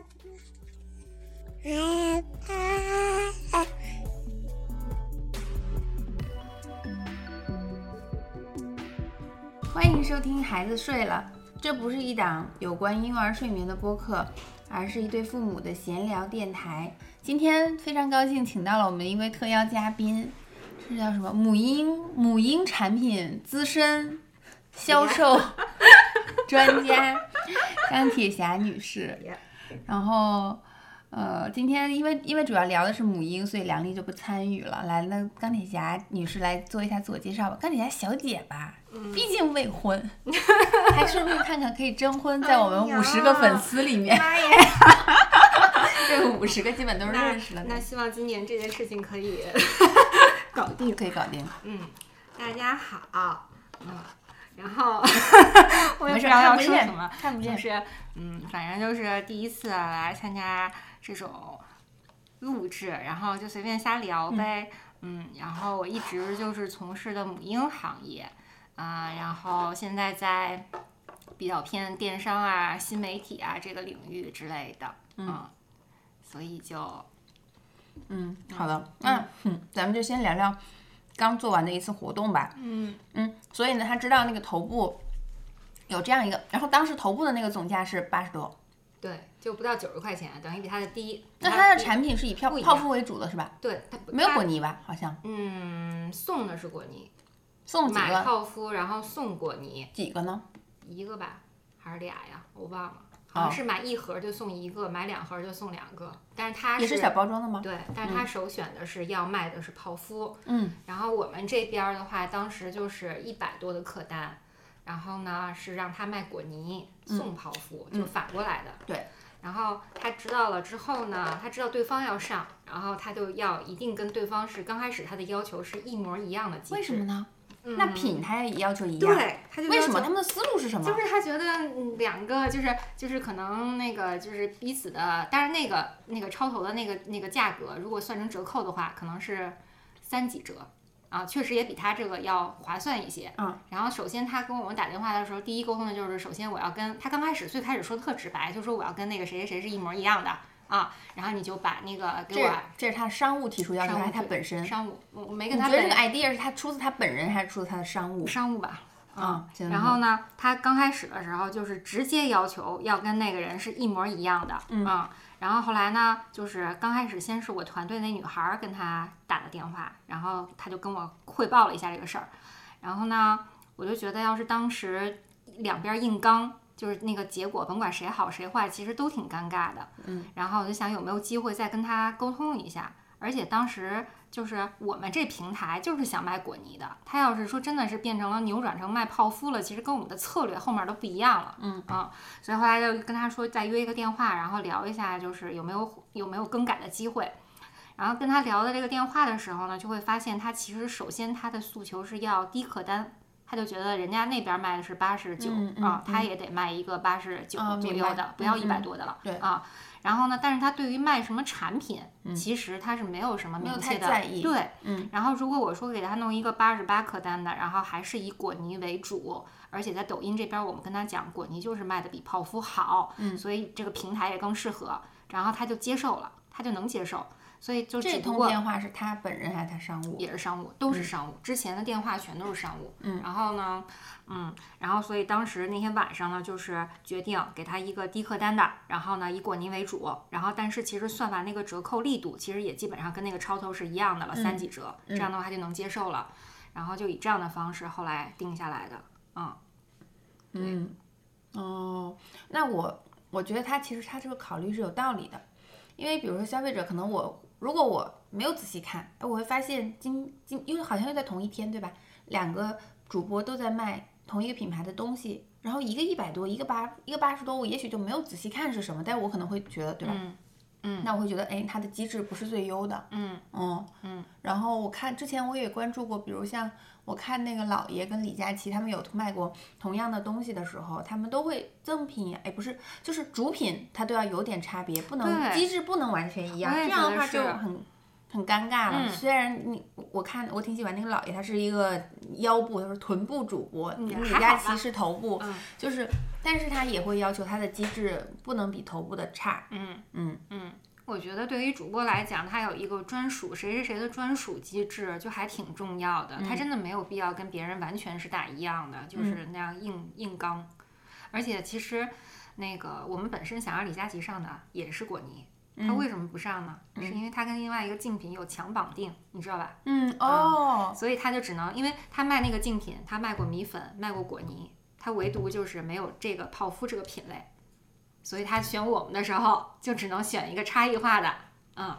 欢迎收听《孩子睡了》，这不是一档有关婴儿睡眠的播客，而是一对父母的闲聊电台。今天非常高兴，请到了我们一位特邀嘉宾，这叫什么？母婴母婴产品资深销售专家钢铁侠女士。然后，呃，今天因为因为主要聊的是母婴，所以梁丽就不参与了。来，那钢铁侠女士来做一下自我介绍吧。钢铁侠小姐吧，毕竟未婚，还顺便看看可以征婚，在我们五十个粉丝里面，妈耶！这五十个基本都是认识了的。那希望今年这件事情可以 搞定。可以搞定。嗯，大家好。嗯，然后 我也不知道要说什么，看不见就是嗯，反正就是第一次来参加这种录制，然后就随便瞎聊呗。嗯然后我一直就是从事的母婴行业啊、然后现在在比较偏电商啊、新媒体啊这个领域之类的。嗯，所以就嗯，好的。那嗯，咱们就先聊聊刚做完的一次活动吧。嗯嗯，所以呢，他知道那个头部有这样一个，然后当时头部的那个总价是八十多，对，就不到九十块钱，等于比它的低。那它的产品是以泡泡芙为主的是吧？对它没有果泥吧？好像嗯，送的是果泥，送几个？泡芙然后送果泥，几个呢？一个吧，还是俩呀？我忘了，好像是买一盒就送一个，买两盒就送两个。但是它也是小包装的吗？对，但是它首选的是要卖的是泡芙，嗯，然后我们这边儿的话，当时就是一百多的客单，然后呢是让他卖果泥送泡芙，就反过来的。嗯对。然后他知道了之后呢，他知道对方要上，然后他就要一定跟对方是刚开始他的要求是一模一样的机制。为什么呢？嗯那品他也要求一样。对，他就为什么？他们的思路是什么？就是他觉得嗯两个就是就是可能那个就是彼此的，但是那个那个超头的那个那个价格，如果算成折扣的话，可能是三几折啊，确实也比他这个要划算一些。嗯。然后首先他跟我们打电话的时候，第一沟通的就是首先我要跟他刚开始最开始说的特直白，就说我要跟那个谁谁谁是一模一样的啊，然后你就把那个给我这是他商务提出要求，还是他本身？商务，我我没跟他本觉得这个 idea 是他出自他本人，还是出自他的商务？商务吧。啊，行然后呢，他刚开始的时候就是直接要求要跟那个人是一模一样的，嗯然后后来呢，就是刚开始先是我团队那女孩儿跟他打的电话，然后他就跟我汇报了一下这个事儿，然后呢，我就觉得要是当时两边硬刚，就是那个结果，甭管谁好谁坏，其实都挺尴尬的，嗯，然后我就想有没有机会再跟他沟通一下，而且当时。就是我们这平台就是想卖果泥的，他要是说真的是变成了扭转成卖泡芙了，其实跟我们的策略后面都不一样了。嗯啊，所以后来就跟他说再约一个电话，然后聊一下，就是有没有有没有更改的机会。然后跟他聊的这个电话的时候呢，就会发现他其实首先他的诉求是要低客单，他就觉得人家那边卖的是八十九啊，嗯他也得卖一个八十九左右的，不要嗯一百多的了。对啊，然后呢，但是他对于卖什么产品，其实他是没有什么明确的太在意对，嗯。然后如果我说给他弄一个八十八客单的，然后还是以果泥为主，而且在抖音这边我们跟他讲果泥就是卖的比泡芙好，嗯所以这个平台也更适合，然后他就接受了，他就能接受，所以就这通电话是他本人还是他商务？也是商务，都是商务。之前的电话全都是商务。嗯然后呢，嗯，然后所以当时那天晚上呢，就是决定给他一个低客单的，然后呢以果泥为主，然后但是其实算完那个折扣力度，其实也基本上跟那个超头是一样的了，三几折，这样的话他就能接受了。然后就以这样的方式后来定下来的。嗯，嗯，哦，那我我觉得他其实他这个考虑是有道理的，因为比如说消费者可能我如果我没有仔细看，哎，我会发现今今因为好像又在同一天对吧？两个主播都在卖同一个品牌的东西，然后一个一百多，一个八一个八十多，我也许就没有仔细看是什么，但我可能会觉得对吧？嗯。那我会觉得，哎，它的机制不是最优的，嗯。嗯。嗯。然后我看之前我也关注过，比如像我看那个老爷跟李佳琦他们有卖过同样的东西的时候，他们都会赠品，哎，不是，就是主品它都要有点差别，不能机制不能完全一样，这样的话就很很尴尬了。嗯虽然你我看我挺喜欢那个老爷，他是一个腰部，他是臀部主播，嗯李佳琦是头部，嗯就是，但是他也会要求他的机制不能比头部的差。嗯嗯嗯。我觉得对于主播来讲，他有一个专属谁谁谁的专属机制，就还挺重要的。他真的没有必要跟别人完全是打一样的，就是那样硬硬刚。而且其实，那个我们本身想让李佳琦上的也是果泥，他为什么不上呢？是因为他跟另外一个竞品有强绑定，你知道吧？嗯哦，所以他就只能，因为他卖那个竞品，他卖过米粉，卖过果泥，他唯独就是没有这个泡芙这个品类，所以他选我们的时候就只能选一个差异化的。嗯，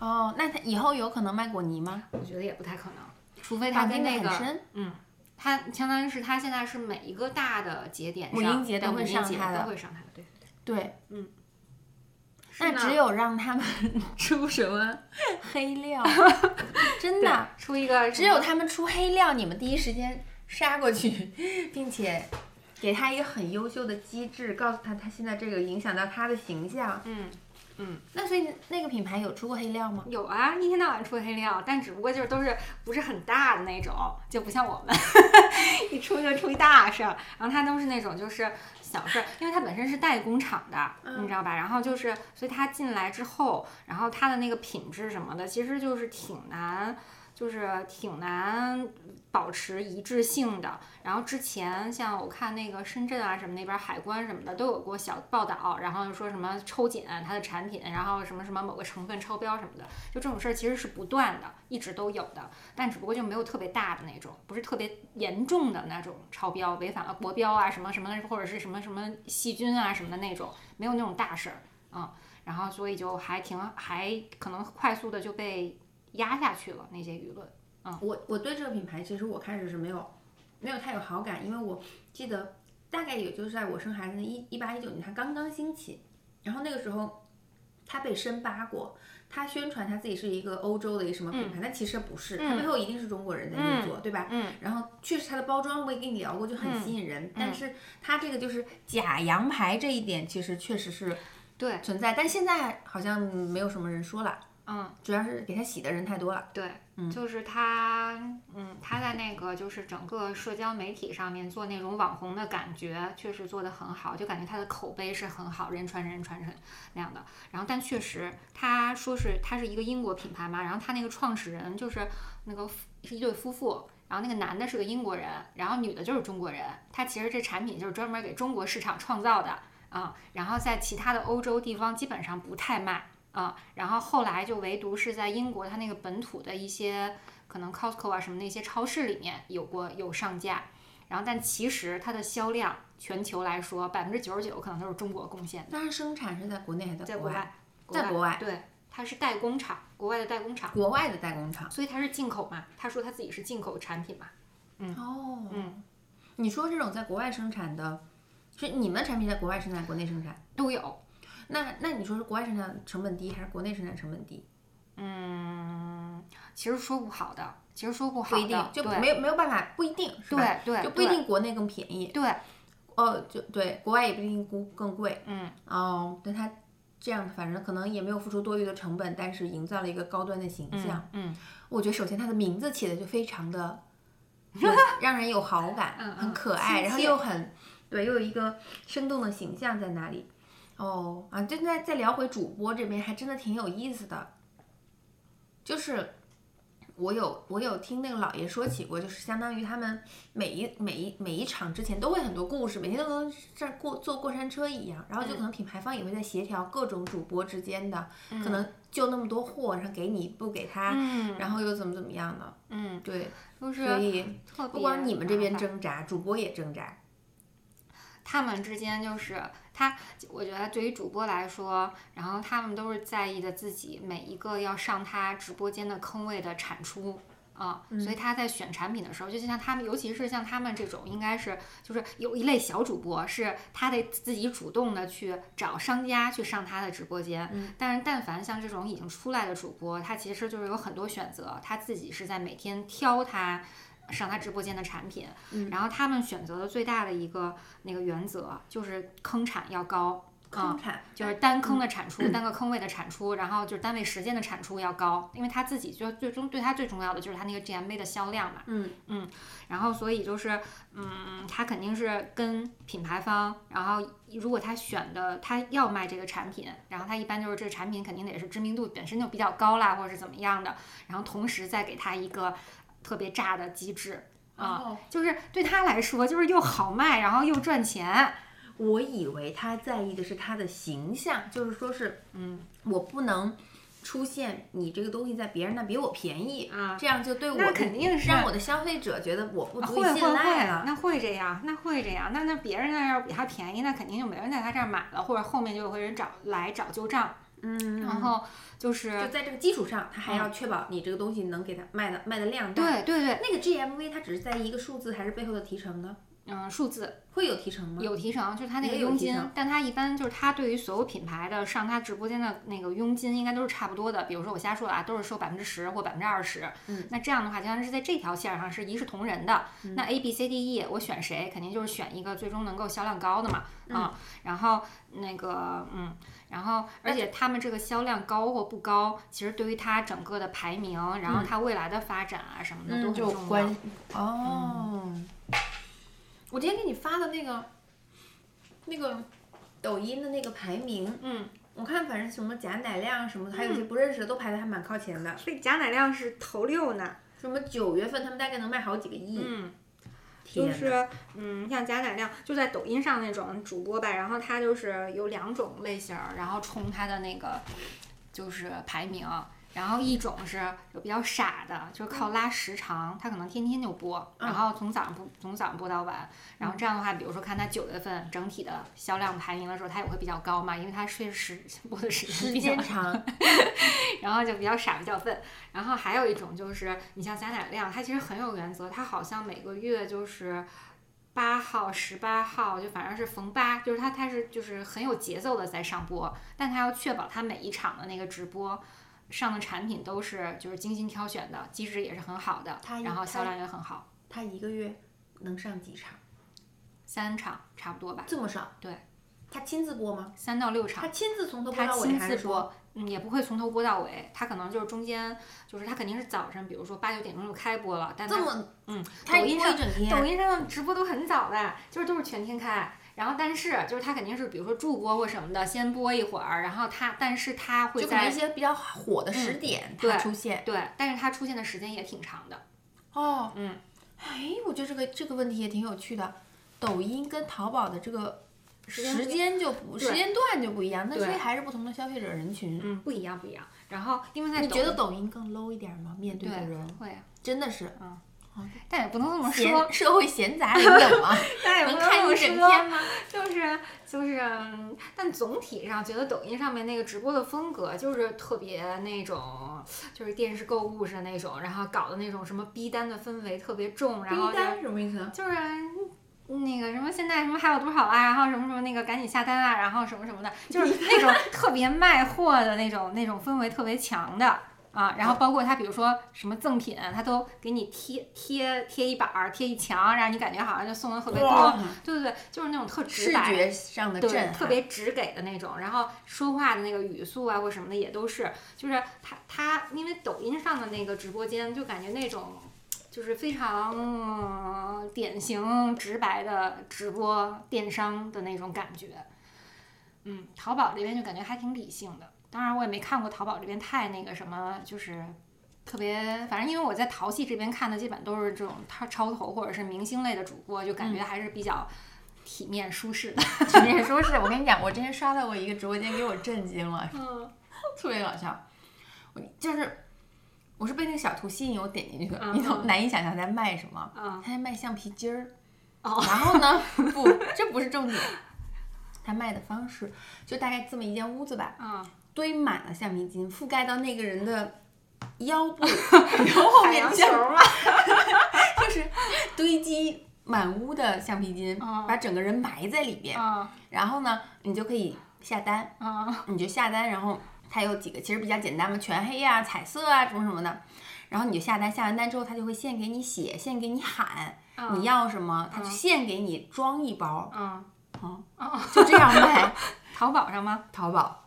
哦，那他以后有可能卖果泥吗？我觉得也不太可能，除非他跟那个，嗯，他相当于是他现在是每一个大的节点母上，婴节都会上他的都会上他的，对。对，嗯。那只有让他们 出什么 黑料，真的，出一个只有他们出黑料，你们第一时间杀过去，并且给他一个很优秀的机制，告诉他他现在这个影响到他的形象。嗯嗯。那所以那个品牌有出过黑料吗？有啊，一天到晚出黑料，但只不过就是都是不是很大的那种，就不像我们一出就出一大事儿，然后他都是那种就是小事儿，因为它本身是代工厂的，你知道吧？然后就是，所以它进来之后，然后它的那个品质什么的，其实就是挺难。就是挺难保持一致性的。然后之前像我看那个深圳啊什么那边海关什么的都有过小报道，然后说什么抽检它的产品，然后什么什么某个成分超标什么的，就这种事儿其实是不断的，一直都有的，但只不过就没有特别大的那种，不是特别严重的那种超标，违反了国标啊什么什么的，或者是什么什么细菌啊什么的那种，没有那种大事儿，嗯，然后所以就还挺还可能快速的就被。压下去了那些舆论，嗯，我我对这个品牌其实我开始是没有没有太有好感，因为我记得大概也就是在我生孩子的一一八一九年，它刚刚兴起，然后那个时候它被深扒过，它宣传它自己是一个欧洲的一个什么品牌，但其实不是，它背后一定是中国人在运作，对吧？嗯，然后确实它的包装我也跟你聊过，就很吸引人，但是它这个就是假洋牌这一点，其实确实是对。存在，但现在好像没有什么人说了。嗯，主要是给他洗的人太多了。对，就是他，嗯，他在那个就是整个社交媒体上面做那种网红的感觉，确实做得很好，就感觉他的口碑是很好，人传人传人那样的。然后，但确实他说是他是一个英国品牌嘛，然后他那个创始人就是那个是一对夫妇，然后那个男的是个英国人，然后女的就是中国人。他其实这产品就是专门给中国市场创造的啊，然后在其他的欧洲地方基本上不太卖。啊、嗯，然后后来就唯独是在英国，它那个本土的一些可能 Costco 啊什么那些超市里面有过有上架，然后但其实它的销量全球来说百分之九十九可能都是中国贡献的。那生产是在国内还是在国外？在国外。对，它是代工厂，国外的代工厂。国外的代工厂，所以它是进口嘛？他说他自己是进口产品嘛？嗯。哦。嗯。你说这种在国外生产的，是你们产品在国外生产，国内生产都有。那那你说是国外生产成本低还是国内生产成本低？嗯，其实说不好的，其实说不好不一定，就没有没有办法，不一定，对对，就不一定国内更便宜。对，哦，就对，国外也不一定更更贵。嗯，哦，但它这样，反正可能也没有付出多余的成本，但是营造了一个高端的形象。嗯，我觉得首先它的名字起的就非常的 让人有好感，嗯很可爱，然后又很对，又有一个生动的形象在那里。哦啊，就再再聊回主播这边，还真的挺有意思的。就是我有我有听那个老爷说起过，就是相当于他们每一每一每一场之前都会很多故事，每天都跟这过坐过山车一样，然后就可能品牌方也会在协调各种主播之间的，可能就那么多货，然后给你不给他，嗯、然后又怎么怎么样的，嗯，对，就是所以不光你们这边挣扎，主播也挣扎。他们之间就是他，我觉得对于主播来说，然后他们都是在意的自己每一个要上他直播间的坑位的产出啊、嗯所以他在选产品的时候，就像他们，尤其是像他们这种，应该是就是有一类小主播，是他得自己主动的去找商家去上他的直播间。嗯但是但凡像这种已经出来的主播，他其实就是有很多选择，他自己是在每天挑他。上他直播间的产品，嗯然后他们选择的最大的一个那个原则就是坑产要高，坑产就是单坑的产出，单个坑位的产出，然后就是单位时间的产出要高，因为他自己就最终对他最重要的就是他那个 GMV 的销量嘛。嗯嗯，然后所以就是，嗯，他肯定是跟品牌方，然后如果他选的他要卖这个产品，然后他一般就是这个产品肯定得是知名度本身就比较高啦，或者是怎么样的，然后同时再给他一个特别炸的机制啊，哦，就是对他来说就是又好卖，然后又赚钱。我以为他在意的是他的形象，就是说是，嗯，我不能出现你这个东西在别人那比我便宜啊这样就对我那肯定是让我的消费者觉得我不足以信会会会，赖了。那会这样，那会这样，那那别人那要比他便宜，那肯定就没人在他这儿买了，或者后面就有人找来找旧账，嗯，然后就是就在这个基础上，他还要确保你这个东西能给他卖的卖的量大。对对对，那个 GMV 它只是在一个数字，还是背后的提成呢？嗯，数字会有提成吗？有提成，就是他那个佣金，但他一般就是他对于所有品牌的上他直播间的那个佣金应该都是差不多的。比如说我瞎说啊，都是收百分之十或百分之二十。嗯，那这样的话，就像是在这条线上是一视同仁的。那 A B C D E 我选谁，肯定就是选一个最终能够销量高的嘛。嗯、然后那个嗯，然后而且他们这个销量高或不高，其实对于他整个的排名，然后他未来的发展啊什么的都嗯，很就重要。关哦。我今天给你发的那个那个抖音的那个排名，嗯，我看反正什么贾乃亮什么的，还有一些不认识的都排的还蛮靠前的。所以贾乃亮是头六呢。什么九月份他们大概能卖好几个亿，嗯。就是嗯，像贾乃亮就在抖音上那种主播吧，然后他就是有两种类型儿，然后冲他的那个就是排名，然后一种是有比较傻的，就是靠拉时长，他可能天天就播，然后从早上播从早上播到晚，然后这样的话，比如说看他九月份整体的销量排名的时候，他也会比较高嘛，因为他确实播的时间时比较间 长，然后就比较傻比较笨。然后还有一种就是，你像贾乃亮，他其实很有原则，他好像每个月就是八号、十八号，就反正是逢八，就是他他是就是很有节奏的在上播，但他要确保他每一场的那个直播。上的产品都是就是精心挑选的，机制也是很好的然后销量也很好，他一个月能上几场？三场差不多吧，这么少？对，他亲自播吗？三到六场他。亲自从头播到尾，亲还是说嗯，也不会从头播到尾，他可能就是中间，就是他肯定是早上，比如说八九点钟就开播了，但这么嗯，抖音上一整天？抖音上的直播都很早的，就是都是全天开。然后，但是就是他肯定是，比如说助播或什么的，先播一会儿，然后他，但是他会就可能一些比较火的时点对它出现。对，但是他出现的时间也挺长的。哦，嗯，哎，我觉得这个这个问题也挺有趣的。抖音跟淘宝的这个时间就不时间段就不一样，那所以还是不同的消费者人群。嗯，不一样，不一样。然后，因为在你觉得抖音更 low 一点吗？面对的对人会啊，真的是但也不能这么说，社会闲杂人等吗？但也不能看一整。天吗？就是就是，嗯但总体上觉得抖音上面那个直播的风格就是特别那种，就是电视购物似的那种，然后搞的那种什么逼单的氛围特别重，然后逼单什么意思？就是那个什么现在什么还有多少啊，然后什么什么那个赶紧下单啊，然后什么什么的，就是 那种特别卖货的那种那种氛围特别强的。啊，然后包括他，比如说什么赠品，他都给你贴贴贴一板儿，贴一墙，让你感觉好像就送的特别多。对对对，就是那种特直视白，觉上的震特别直给的那种，然后说话的那个语速啊或什么的也都是，就是他他因为抖音上的那个直播间就感觉那种就是非常、嗯典型直白的直播电商的那种感觉，嗯，淘宝这边就感觉还挺理性的，当然我也没看过淘宝这边太那个什么，就是。特别，反正因为我在淘系这边看的基本都是这种超超头或者是明星类的主播，就感觉还是比较体面舒适的。体面舒适。我跟你讲，我之前刷到过一个直播间，给我震惊了，嗯特别搞笑。我就是我是被那个小图吸引，我点进去你都难以想象他在卖什么。嗯他在卖橡皮筋儿。哦然后呢，不，这不是重点。他卖的方式就大概这么一间屋子吧，嗯，堆满了橡皮筋，覆盖到那个人的腰部，然后后海洋面像球嘛，就是堆积满屋的橡皮筋，嗯把整个人埋在里边。嗯然后呢，你就可以下单，嗯你就下单，然后它有几个其实比较简单嘛，全黑呀、彩色啊什么什么的。然后你就下单，下完单之后，他就会现给你写，现给你喊、嗯你要什么，他就现给你装一包，嗯就这样卖。淘宝上吗？淘宝。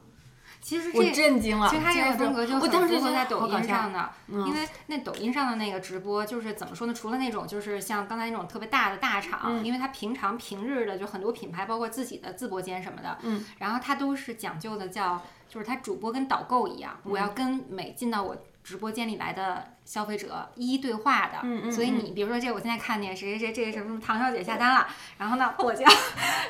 其实我震惊了，其实他这个风格就很符合在抖音上的，因为那抖音上的那个直播就是怎么说呢？除了那种就是像刚才那种特别大的大厂，因为他平常平日的就很多品牌，包括自己的自播间什么的，嗯，然后他都是讲究的叫，就是他主播跟导购一样，我要跟每进到我。直播间里来的消费者一一对话的，嗯嗯，所以你比如说这我现在看见谁谁谁这个什么唐小姐下单了，然后呢我就，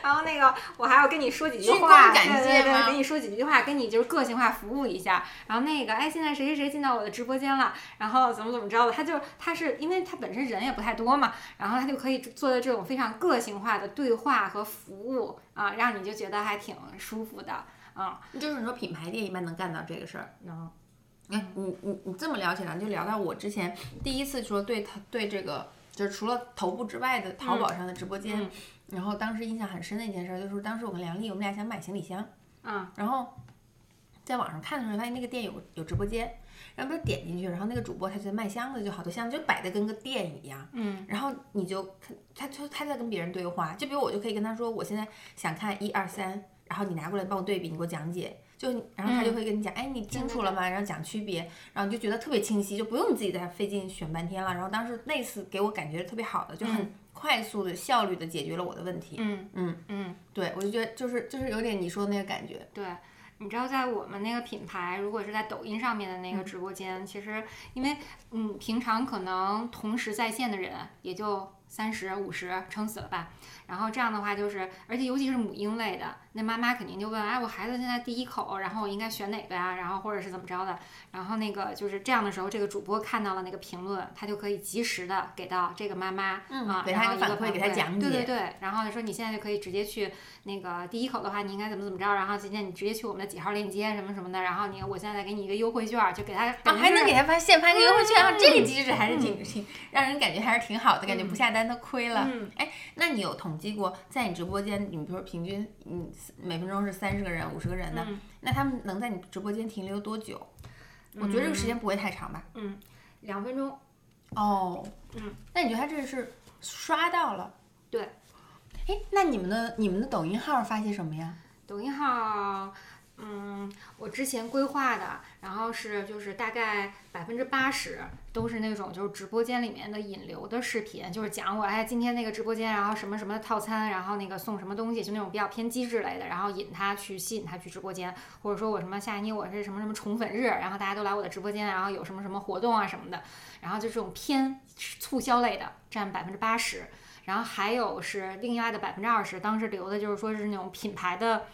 然后那个我还要跟你说几句话，对对对，跟你说几句话，跟你就是个性化服务一下，然后那个哎现在谁谁谁进到我的直播间了，然后怎么怎么着的，他就他是因为他本身人也不太多嘛，然后他就可以做的这种非常个性化的对话和服务啊，让你就觉得还挺舒服的啊，就是你说品牌店一般能干到这个事儿，能。哎，你你你这么聊起来，就聊到我之前第一次说对他对这个，就是除了头部之外的淘宝上的直播间，然后当时印象很深的一件事，就是当时我跟梁丽，我们俩想买行李箱，嗯，然后在网上看的时候，发现那个店有有直播间，然后他点进去，然后那个主播他就卖箱子，就好多箱子就摆的跟个店一样，嗯，然后你就他他他在跟别人对话，就比如我就可以跟他说，我现在想看一二三，然后你拿过来帮我对比，你给我讲解。就然后他就会跟你讲，哎，你清楚了吗？然后讲区别，然后你就觉得特别清晰，就不用自己再费劲选半天了。然后当时那次给我感觉特别好的，就很快速的、效率的解决了我的问题。嗯嗯嗯，对，我就觉得就是就是有点你说的那个感觉。对，你知道在我们那个品牌，如果是在抖音上面的那个直播间，其实因为嗯，平常可能同时在线的人也就三十五十，撑死了吧。然后这样的话就是，而且尤其是母婴类的，那妈妈肯定就问，哎，我孩子现在第一口，然后我应该选哪个呀？然后或者是怎么着的？然后那个就是这样的时候，这个主播看到了那个评论，他就可以及时的给到这个妈妈，啊，给他一个反馈，给他讲解。对对对，然后说你现在就可以直接去那个第一口的话，你应该怎么怎么着？然后今天你直接去我们的几号链接什么什么的，然后你我现在再给你一个优惠券，就给他，啊，还能给他发现发个优惠券，啊，这个机制还是挺挺让人感觉还是挺好的，感觉不下单都亏了。哎，那你有统计过在你？直播间，你比如说平均，嗯，每分钟是三十个人、五十个人的，那他们能在你直播间停留多久？我觉得这个时间不会太长吧？嗯，两分钟。哦，嗯，那你觉得他这是刷到了？对。哎，那你们的你们的抖音号发些什么呀？抖音号。嗯，我之前规划的，然后是就是大概百分之八十都是那种就是直播间里面的引流的视频，就是讲我哎今天那个直播间，然后什么什么套餐，然后那个送什么东西，就那种比较偏机制类的，然后引他去吸引他去直播间，或者说我什么下一年我是什么什么宠粉日，然后大家都来我的直播间，然后有什么什么活动啊什么的，然后就这种偏促销类的占百分之八十，然后还有是另外的百分之二十，当时留的就是说是那种品牌的。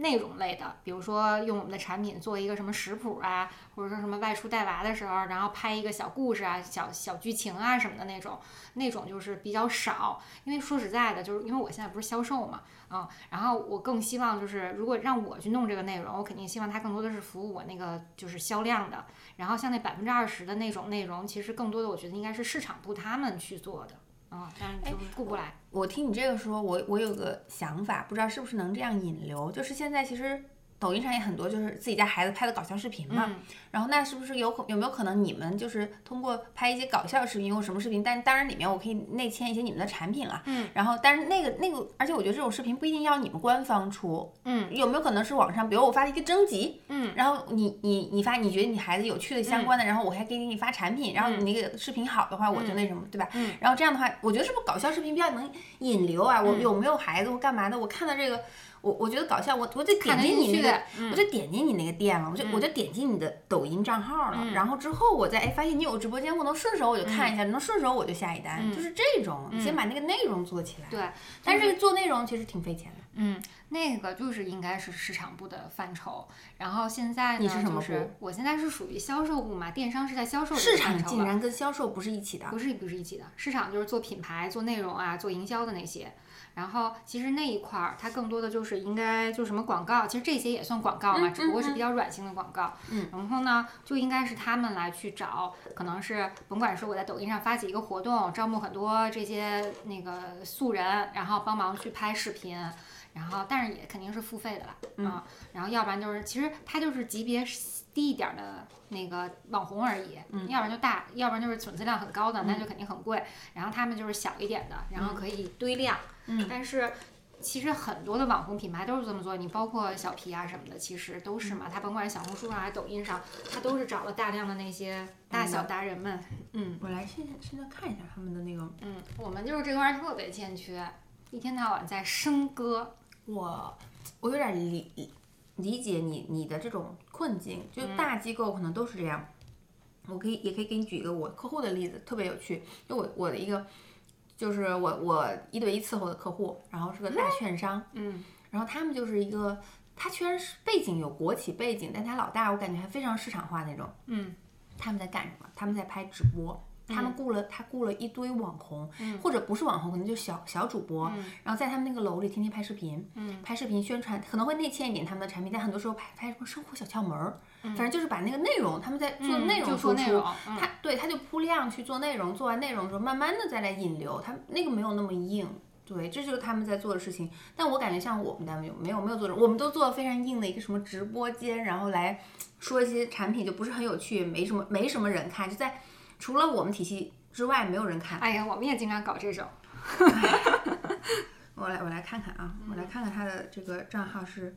内容类的，比如说用我们的产品做一个什么食谱啊，或者说什么外出带娃的时候，然后拍一个小故事啊、小小剧情啊什么的那种，那种就是比较少。因为说实在的，就是因为我现在不是销售嘛，嗯，然后我更希望就是如果让我去弄这个内容，我肯定希望它更多的是服务我那个就是销量的。然后像那百分之二十的那种内容，其实更多的我觉得应该是市场部他们去做的。嗯，但是顾不来。我听你这个说，我我有个想法，不知道是不是能这样引流，就是现在其实。抖音上也很多，就是自己家孩子拍的搞笑视频嘛。然后那是不是有可有没有可能你们就是通过拍一些搞笑视频或什么视频？但当然里面我可以内嵌一些你们的产品了。嗯。然后，但是那个那个，而且我觉得这种视频不一定要你们官方出。嗯。有没有可能是网上，比如我发了一个征集。嗯。然后你你你发你觉得你孩子有趣的相关的，然后我还给你发产品，然后你那个视频好的话，我就那什么，对吧？嗯。然后这样的话，我觉得是不是搞笑视频比较能引流啊？我有没有孩子或干嘛的？我看到这个。我我觉得搞笑，我我就点进你那个，我就点进你那个店了，我就我就点进你的抖音账号了，然后之后我再哎发现你有直播间，我能顺手我就看一下，能顺手我就下一单，就是这种，你先把那个内容做起来。对，但是做内容其实挺费钱的。嗯，那个就是应该是市场部的范畴，然后现在呢，就是我现在是属于销售部嘛，电商是在销售市场竟然跟销售不是一起的，不是不是一起的，市场就是做品牌、做内容啊、做营销的那些。然后其实那一块儿，它更多的就是应该就什么广告，其实这些也算广告嘛，只不过是比较软性的广告。嗯，然后呢，就应该是他们来去找，可能是甭管是我在抖音上发起一个活动，招募很多这些那个素人，然后帮忙去拍视频，然后但是也肯定是付费的啦，嗯，然后要不然就是其实它就是级别低一点的那个网红而已，嗯，要不然就大，要不然就是粉丝量很高的，那就肯定很贵。然后他们就是小一点的，然后可以堆量。嗯，但是其实很多的网红品牌都是这么做，你包括小皮啊什么的，其实都是嘛。他甭管是小红书上还是抖音上，他都是找了大量的那些大小达人们。嗯，我来现在现在看一下他们的那个，嗯，我们就是这块儿特别欠缺，一天到晚在笙歌。我我有点理理解你你的这种困境，就大机构可能都是这样。我可以也可以给你举一个我客户的例子，特别有趣。就我我的一个，就是我我一对一伺候的客户，然后是个大券商，嗯，然后他们就是一个，他虽然是背景有国企背景，但他老大我感觉还非常市场化那种，嗯，他们在干什么？他们在拍直播。他们雇了他雇了一堆网红，或者不是网红，可能就小小主播，然后在他们那个楼里天天拍视频，拍视频宣传，可能会内嵌一点他们的产品，但很多时候拍拍什么生活小窍门儿，反正就是把那个内容他们在做内容输出，他对他就铺量去做内容，做完内容之后慢慢的再来引流，他那个没有那么硬，对，这就是他们在做的事情。但我感觉像我们单位没有没有做这，我们都做非常硬的一个什么直播间，然后来说一些产品就不是很有趣，没什么没什么人看，就在。除了我们体系之外，没有人看。哎呀，我们也经常搞这种。我来，我来看看啊，我来看看他的这个账号是，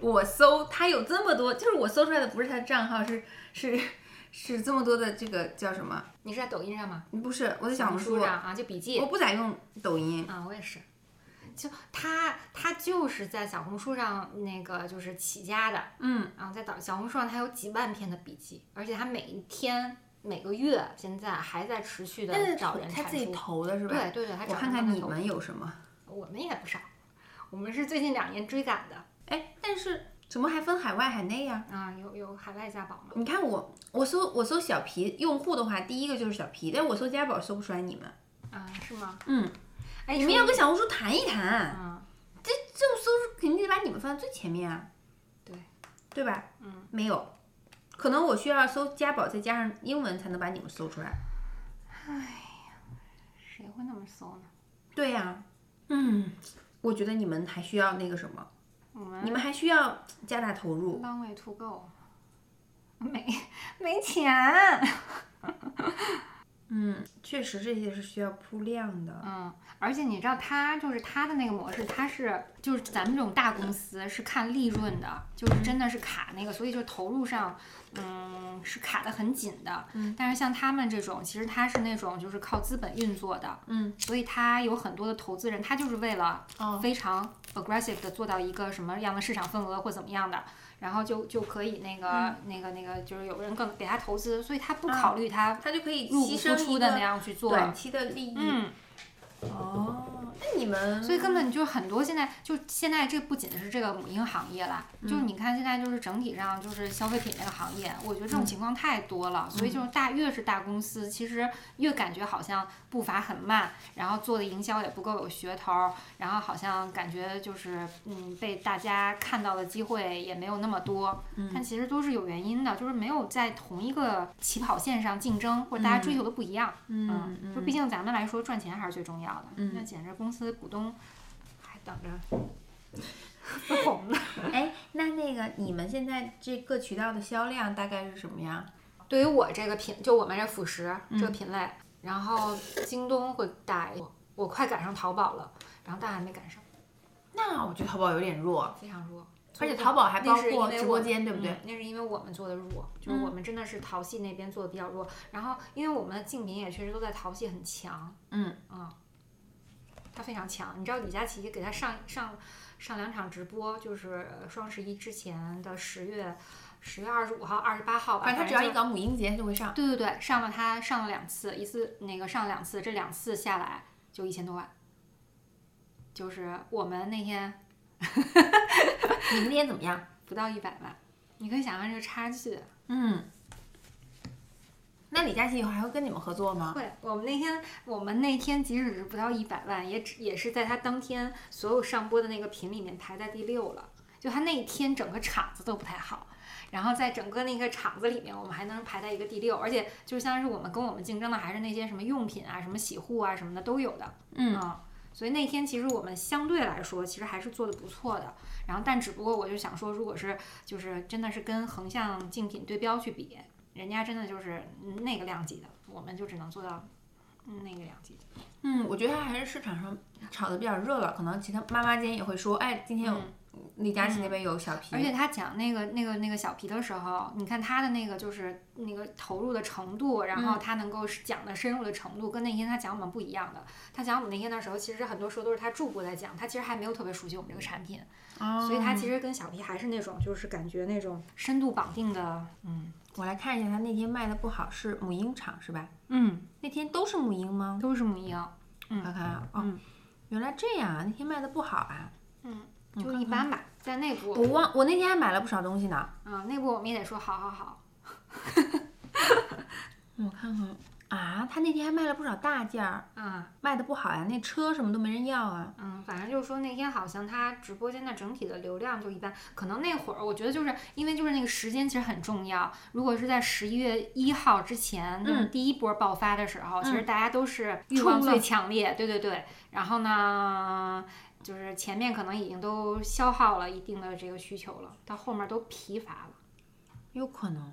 我搜他有这么多，就是我搜出来的不是他的账号，是是是这么多的这个叫什么？你是在抖音上吗？不是，我在小红书上啊，就笔记。我不咋用抖音啊，我也是。就他，他就是在小红书上那个就是起家的，嗯，然后在导小红书上他有几万篇的笔记，而且他每一天。每个月现在还在持续的找人他自己投的是吧？对对对，我看看你们有什么？我们也不少，我们是最近两年追赶的。哎，但是怎么还分海外海内呀？啊，有有海外家宝吗？你看我，我搜我搜小皮用户的话，第一个就是小皮，但我搜家宝搜不出来你们。啊，是吗？嗯，哎，你们要跟小红书谈一谈。嗯，这这种搜肯定得把你们放在最前面啊。对，对吧？嗯，没有。可能我需要搜家宝，再加上英文才能把你们搜出来。哎呀，谁会那么搜呢？对呀，嗯，我觉得你们还需要那个什么，你们还需要加大投入。Long way to go，没没钱。嗯，确实这些是需要铺量的。嗯，而且你知道，他就是他的那个模式，他是就是咱们这种大公司是看利润的，就是真的是卡那个，所以就投入上，嗯，是卡的很紧的。嗯，但是像他们这种，其实他是那种就是靠资本运作的。嗯，所以他有很多的投资人，他就是为了非常 aggressive 的做到一个什么样的市场份额或怎么样的。然后就就可以那个那个那个，就是有人更给他投资，所以他不考虑他他就可以入不敷出的那样去做短期的利益。嗯，哦，那你们所以根本就很多现在就现在这不仅是这个母婴行业啦，就是你看现在就是整体上就是消费品这个行业，我觉得这种情况太多了。所以就是大越是大公司，其实越感觉好像步伐很慢，然后做的营销也不够有噱头，然后好像感觉就是嗯被大家看到的机会也没有那么多。但其实都是有原因的，就是没有在同一个起跑线上竞争，或者大家追求的不一样。嗯嗯，就毕竟咱们来说赚钱还是最重要的。嗯，那简直公司股东还等着红呢。哎，那那个你们现在这各渠道的销量大概是什么样？对于我这个品，就我们这辅食这个品类，然后京东会大一，我快赶上淘宝了，然后但还没赶上。那我觉得淘宝有点弱，非常弱。而且淘宝还包括直播间，对不对？那是因为我们做的弱，就是我们真的是淘系那边做的比较弱。然后因为我们的竞品也确实都在淘系很强，嗯嗯，他非常强。你知道李佳琦给他上上上两场直播，就是双十一之前的十月十月二十五号、二十八号吧。反正他只要一搞母婴节就会上。对对对，上了他上了两次，一次那个上了两次，这两次下来就一千多万。就是我们那天。你们那天怎么样？不到一百万，你可以想象这个差距。嗯，那李佳琦以后还会跟你们合作吗？会。我们那天，我们那天即使是不到一百万，也只也是在他当天所有上播的那个品里面排在第六了。就他那一天整个场子都不太好，然后在整个那个场子里面，我们还能排在一个第六，而且就相当于是我们跟我们竞争的还是那些什么用品啊、什么洗护啊什么的都有的。嗯。所以那天其实我们相对来说其实还是做的不错的，然后但只不过我就想说，如果是就是真的是跟横向竞品对标去比，人家真的就是那个量级的，我们就只能做到嗯，那个量级。嗯，我觉得它还是市场上炒的比较热了，可能其他妈妈间也会说，哎，今天有李佳琦那边有小皮，而且他讲那个那个那个小皮的时候，你看他的那个就是那个投入的程度，然后他能够讲的深入的程度，跟那天他讲我们不一样的。他讲我们那天的时候，其实很多时候都是他助播在讲，他其实还没有特别熟悉我们这个产品，所以他其实跟小皮还是那种就是感觉那种深度绑定的。嗯，我来看一下，他那天卖的不好是母婴厂是吧？嗯，那天都是母婴吗？都是母婴。嗯，看看啊，哦，原来这样啊，那天卖的不好啊。嗯，就一般吧，在内部。我忘，我那天还买了不少东西呢。嗯，内部我们也得说好好好。我看看啊，他那天还卖了不少大件儿。啊，卖的不好呀，那车什么都没人要啊。嗯，反正就是说那天好像他直播间的整体的流量就一般，可能那会儿我觉得就是因为就是那个时间其实很重要。如果是在十一月一号之前，嗯，第一波爆发的时候，其实大家都是欲望最强烈。对对对。然后呢？就是前面可能已经都消耗了一定的这个需求了，到后面都疲乏了，有可能。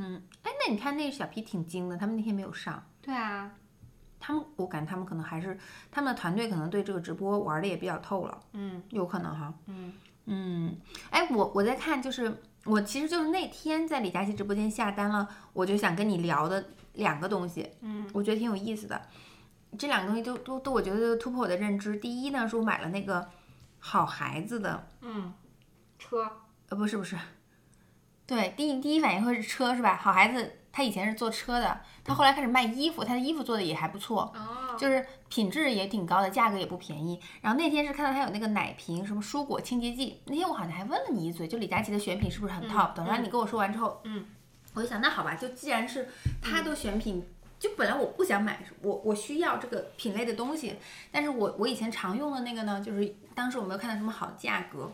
嗯嗯，哎，那你看那个小皮挺精的，他们那天没有上。对啊，他们我感觉他们可能还是他们的团队可能对这个直播玩的也比较透了。嗯，有可能哈。嗯嗯，哎，我我在看，就是我其实就是那天在李佳琦直播间下单了，我就想跟你聊的两个东西。嗯，我觉得挺有意思的。这两个东西都都都，我觉得突破我的认知。第一呢，是我买了那个好孩子的，嗯，车，呃，不是不是，对，第一第一反应会是车是吧？好孩子他以前是做车的，他后来开始卖衣服，他的衣服做的也还不错，哦，就是品质也挺高的，价格也不便宜。然后那天是看到他有那个奶瓶，什么蔬果清洁剂，那天我好像还问了你一嘴，就李佳琦的选品是不是很 top？等然后你跟我说完之后，嗯，我就想那好吧，就既然是他都选品。就本来我不想买，我我需要这个品类的东西，但是我我以前常用的那个呢，就是当时我没有看到什么好价格，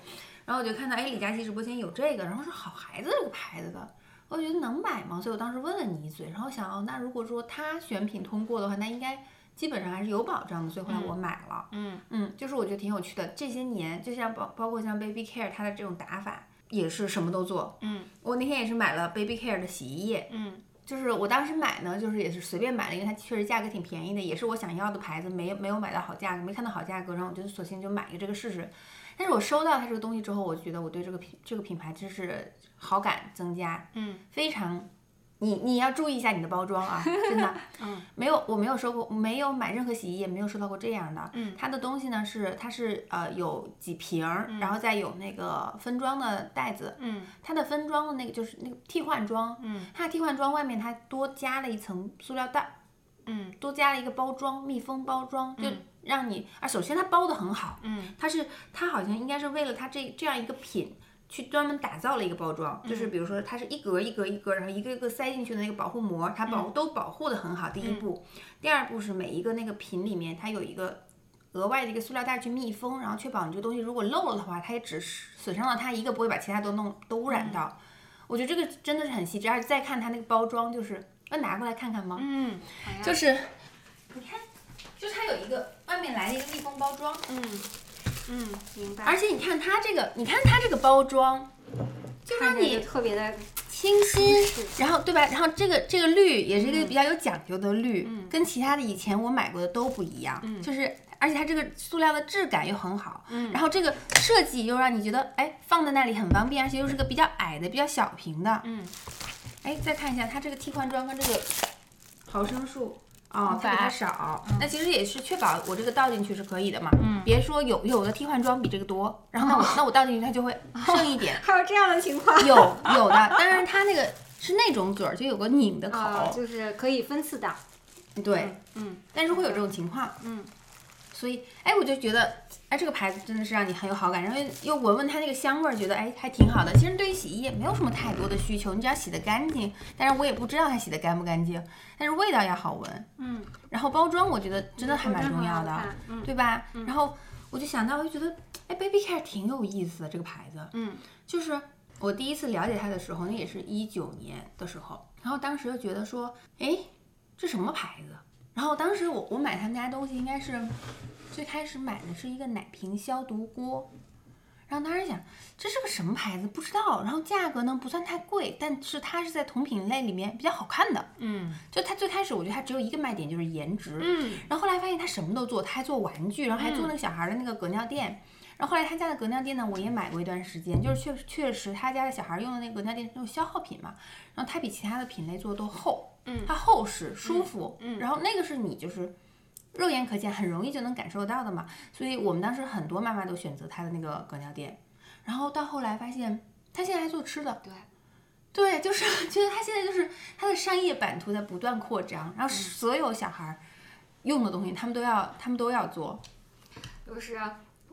然后我就看到哎李佳琦直播间有这个，然后是好孩子这个牌子的，我觉得能买吗？所以我当时问了你一嘴，然后想哦，那如果说他选品通过的话，那应该基本上还是有保障的，所以后来我买了。嗯嗯，就是我觉得挺有趣的，这些年就像包包括像 Baby Care 它的这种打法也是什么都做。嗯，我那天也是买了 Baby Care 的洗衣液。嗯。就是我当时买呢，就是也是随便买了，因为它确实价格挺便宜的，也是我想要的牌子，没没有买到好价格，没看到好价格，然后我就索性就买一个这个试试。但是我收到它这个东西之后，我就觉得我对这个品这个品牌真是好感增加，嗯，非常。你你要注意一下你的包装啊，真的，嗯，没有我没有收过，没有买任何洗衣液，没有收到过这样的，嗯，它的东西呢是它是呃有几瓶儿，然后再有那个分装的袋子，嗯，它的分装的那个就是那个替换装，嗯，它的替换装外面它多加了一层塑料袋，嗯，多加了一个包装密封包装，就让你啊，首先它包的很好，嗯，它是它好像应该是为了它这这样一个品。去专门打造了一个包装，就是比如说它是一格一格一格，然后一个一个塞进去的那个保护膜，它保都保护的很好。第一步，第二步是每一个那个瓶里面它有一个额外的一个塑料袋去密封，然后确保你这个东西如果漏了的话，它也只损伤了它一个，不会把其他都弄都污染到。我觉得这个真的是很细致，而且再看它那个包装，就是要拿过来看看吗？嗯，就是你看，就是它有一个外面来了一个密封包装，嗯。嗯，明白。而且你看它这个，你看它这个包装，就让你特别的清新，然后对吧？然后这个这个绿也是一个比较有讲究的绿，跟其他的以前我买过的都不一样。嗯，就是而且它这个塑料的质感又很好，嗯，然后这个设计又让你觉得哎放在那里很方便，而且又是个比较矮的、比较小瓶的。嗯，哎，再看一下它这个替换装跟这个毫升数。啊，它比它少，那其实也是确保我这个倒进去是可以的嘛。嗯，别说有有的替换装比这个多，然后那我那我倒进去它就会剩一点。还有这样的情况？有有的，当然它那个是那种嘴儿，就有个拧的口，就是可以分次倒。对，嗯，但是会有这种情况。嗯，所以哎，我就觉得。哎，这个牌子真的是让你很有好感，然后又闻闻它那个香味儿，觉得哎还挺好的。其实对于洗衣液没有什么太多的需求，你只要洗得干净。但是我也不知道它洗得干不干净，但是味道要好闻。嗯，然后包装我觉得真的还蛮重要的，对吧？嗯。然后我就想到，我就觉得哎，Baby Care 挺有意思的这个牌子。嗯。就是我第一次了解它的时候，那也是一九年的时候，然后当时就觉得说，哎，这什么牌子？然后当时我我买他们家东西应该是。最开始买的是一个奶瓶消毒锅，然后当时想这是个什么牌子不知道，然后价格呢不算太贵，但是它是在同品类里面比较好看的。嗯。就它最开始我觉得它只有一个卖点就是颜值，嗯。然后后来发现它什么都做，它还做玩具，然后还做那个小孩的那个隔尿垫。然后后来他家的隔尿垫呢，我也买过一段时间，就是确确实他家的小孩用的那个隔尿垫是那种消耗品嘛，然后它比其他的品类做的都厚，嗯它厚实舒服，嗯。然后那个是你就是肉眼可见，很容易就能感受到的嘛，所以我们当时很多妈妈都选择他的那个隔尿垫，然后到后来发现他现在还做吃的，对。对，就是觉得他现在就是他的商业版图在不断扩张，然后所有小孩儿用的东西，他们都要，他们都要做。就是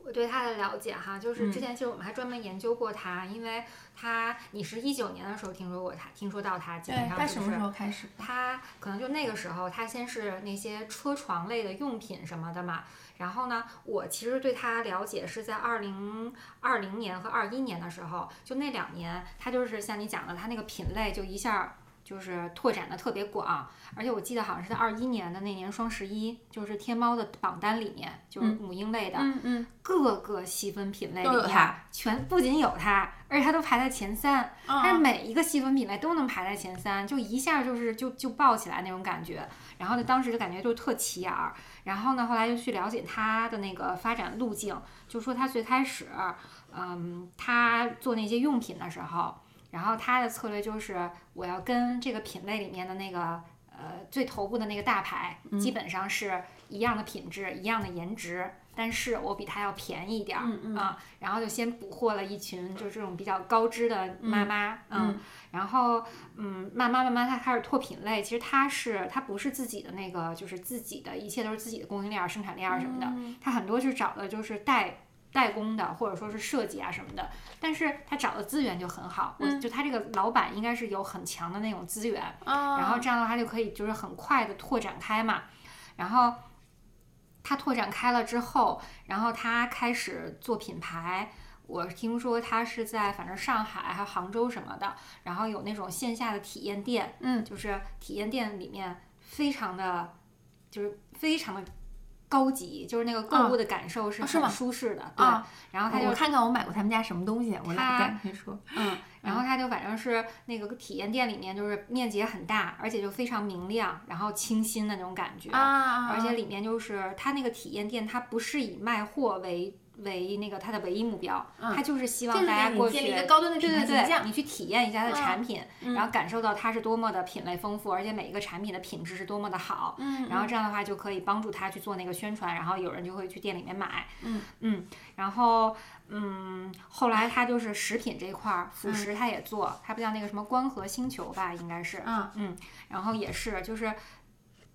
我对他的了解哈，就是之前其实我们还专门研究过他，因为他你是一九年的时候听说过他，听说到他，基本上他什么时就是候开始？他可能就那个时候，他先是那些车床类的用品什么的嘛。然后呢，我其实对他了解是在二零二零年和二一年的时候，就那两年，他就是像你讲的，他那个品类就一下就是拓展的特别广。而且我记得好像是在二一年的那年双十一，就是天猫的榜单里面，就是母婴类的，嗯嗯，各个细分品类里面全不仅有它，而且它都排在前三。它每一个细分品类都能排在前三，就一下就是就就爆起来那种感觉。然后呢，当时就感觉就特起眼儿。然后呢，后来就去了解它的那个发展路径，就说它最开始，嗯，它做那些用品的时候，然后他的策略就是我要跟这个品类里面的那个。呃，最头部的那个大牌基本上是一样的品质、一样的颜值，但是我比他要便宜一点儿啊。然后就先捕获了一群就这种比较高知的妈妈，嗯然后嗯，慢慢慢慢他开始拓品类，其实他是他不是自己的那个，就是自己的一切都是自己的供应链儿、生产链儿什么的，嗯它很多是找的就是代。代工的，或者说是设计啊什么的，但是他找的资源就很好，我就他这个老板应该是有很强的那种资源，啊，然后这样的话就可以就是很快的拓展开嘛，然后他拓展开了之后，然后他开始做品牌。我听说他是在反正上海还有杭州什么的，然后有那种线下的体验店，嗯，就是体验店里面非常的，就是非常的高级，就是那个购物的感受是很舒适的，对。啊然后他就我看看我买过他们家什么东西，我他来跟你说。嗯，然后他就反正是那个体验店里面，就是面积也很大，而且就非常明亮，然后清新的那种感觉。啊，而且里面就是他那个体验店，它不是以卖货为为那个他的唯一目标，嗯它就是希望大家过去给你建立一个高端的对对对。你去体验一下它的产品，嗯然后感受到它是多么的品类丰富，而且每一个产品的品质是多么的好。嗯，然后这样的话就可以帮助他去做那个宣传，然后有人就会去店里面买。嗯嗯，然后嗯，后来他就是食品这一块儿，辅食他也做，他不叫那个什么光合星球吧，应该是。嗯嗯，然后也是就是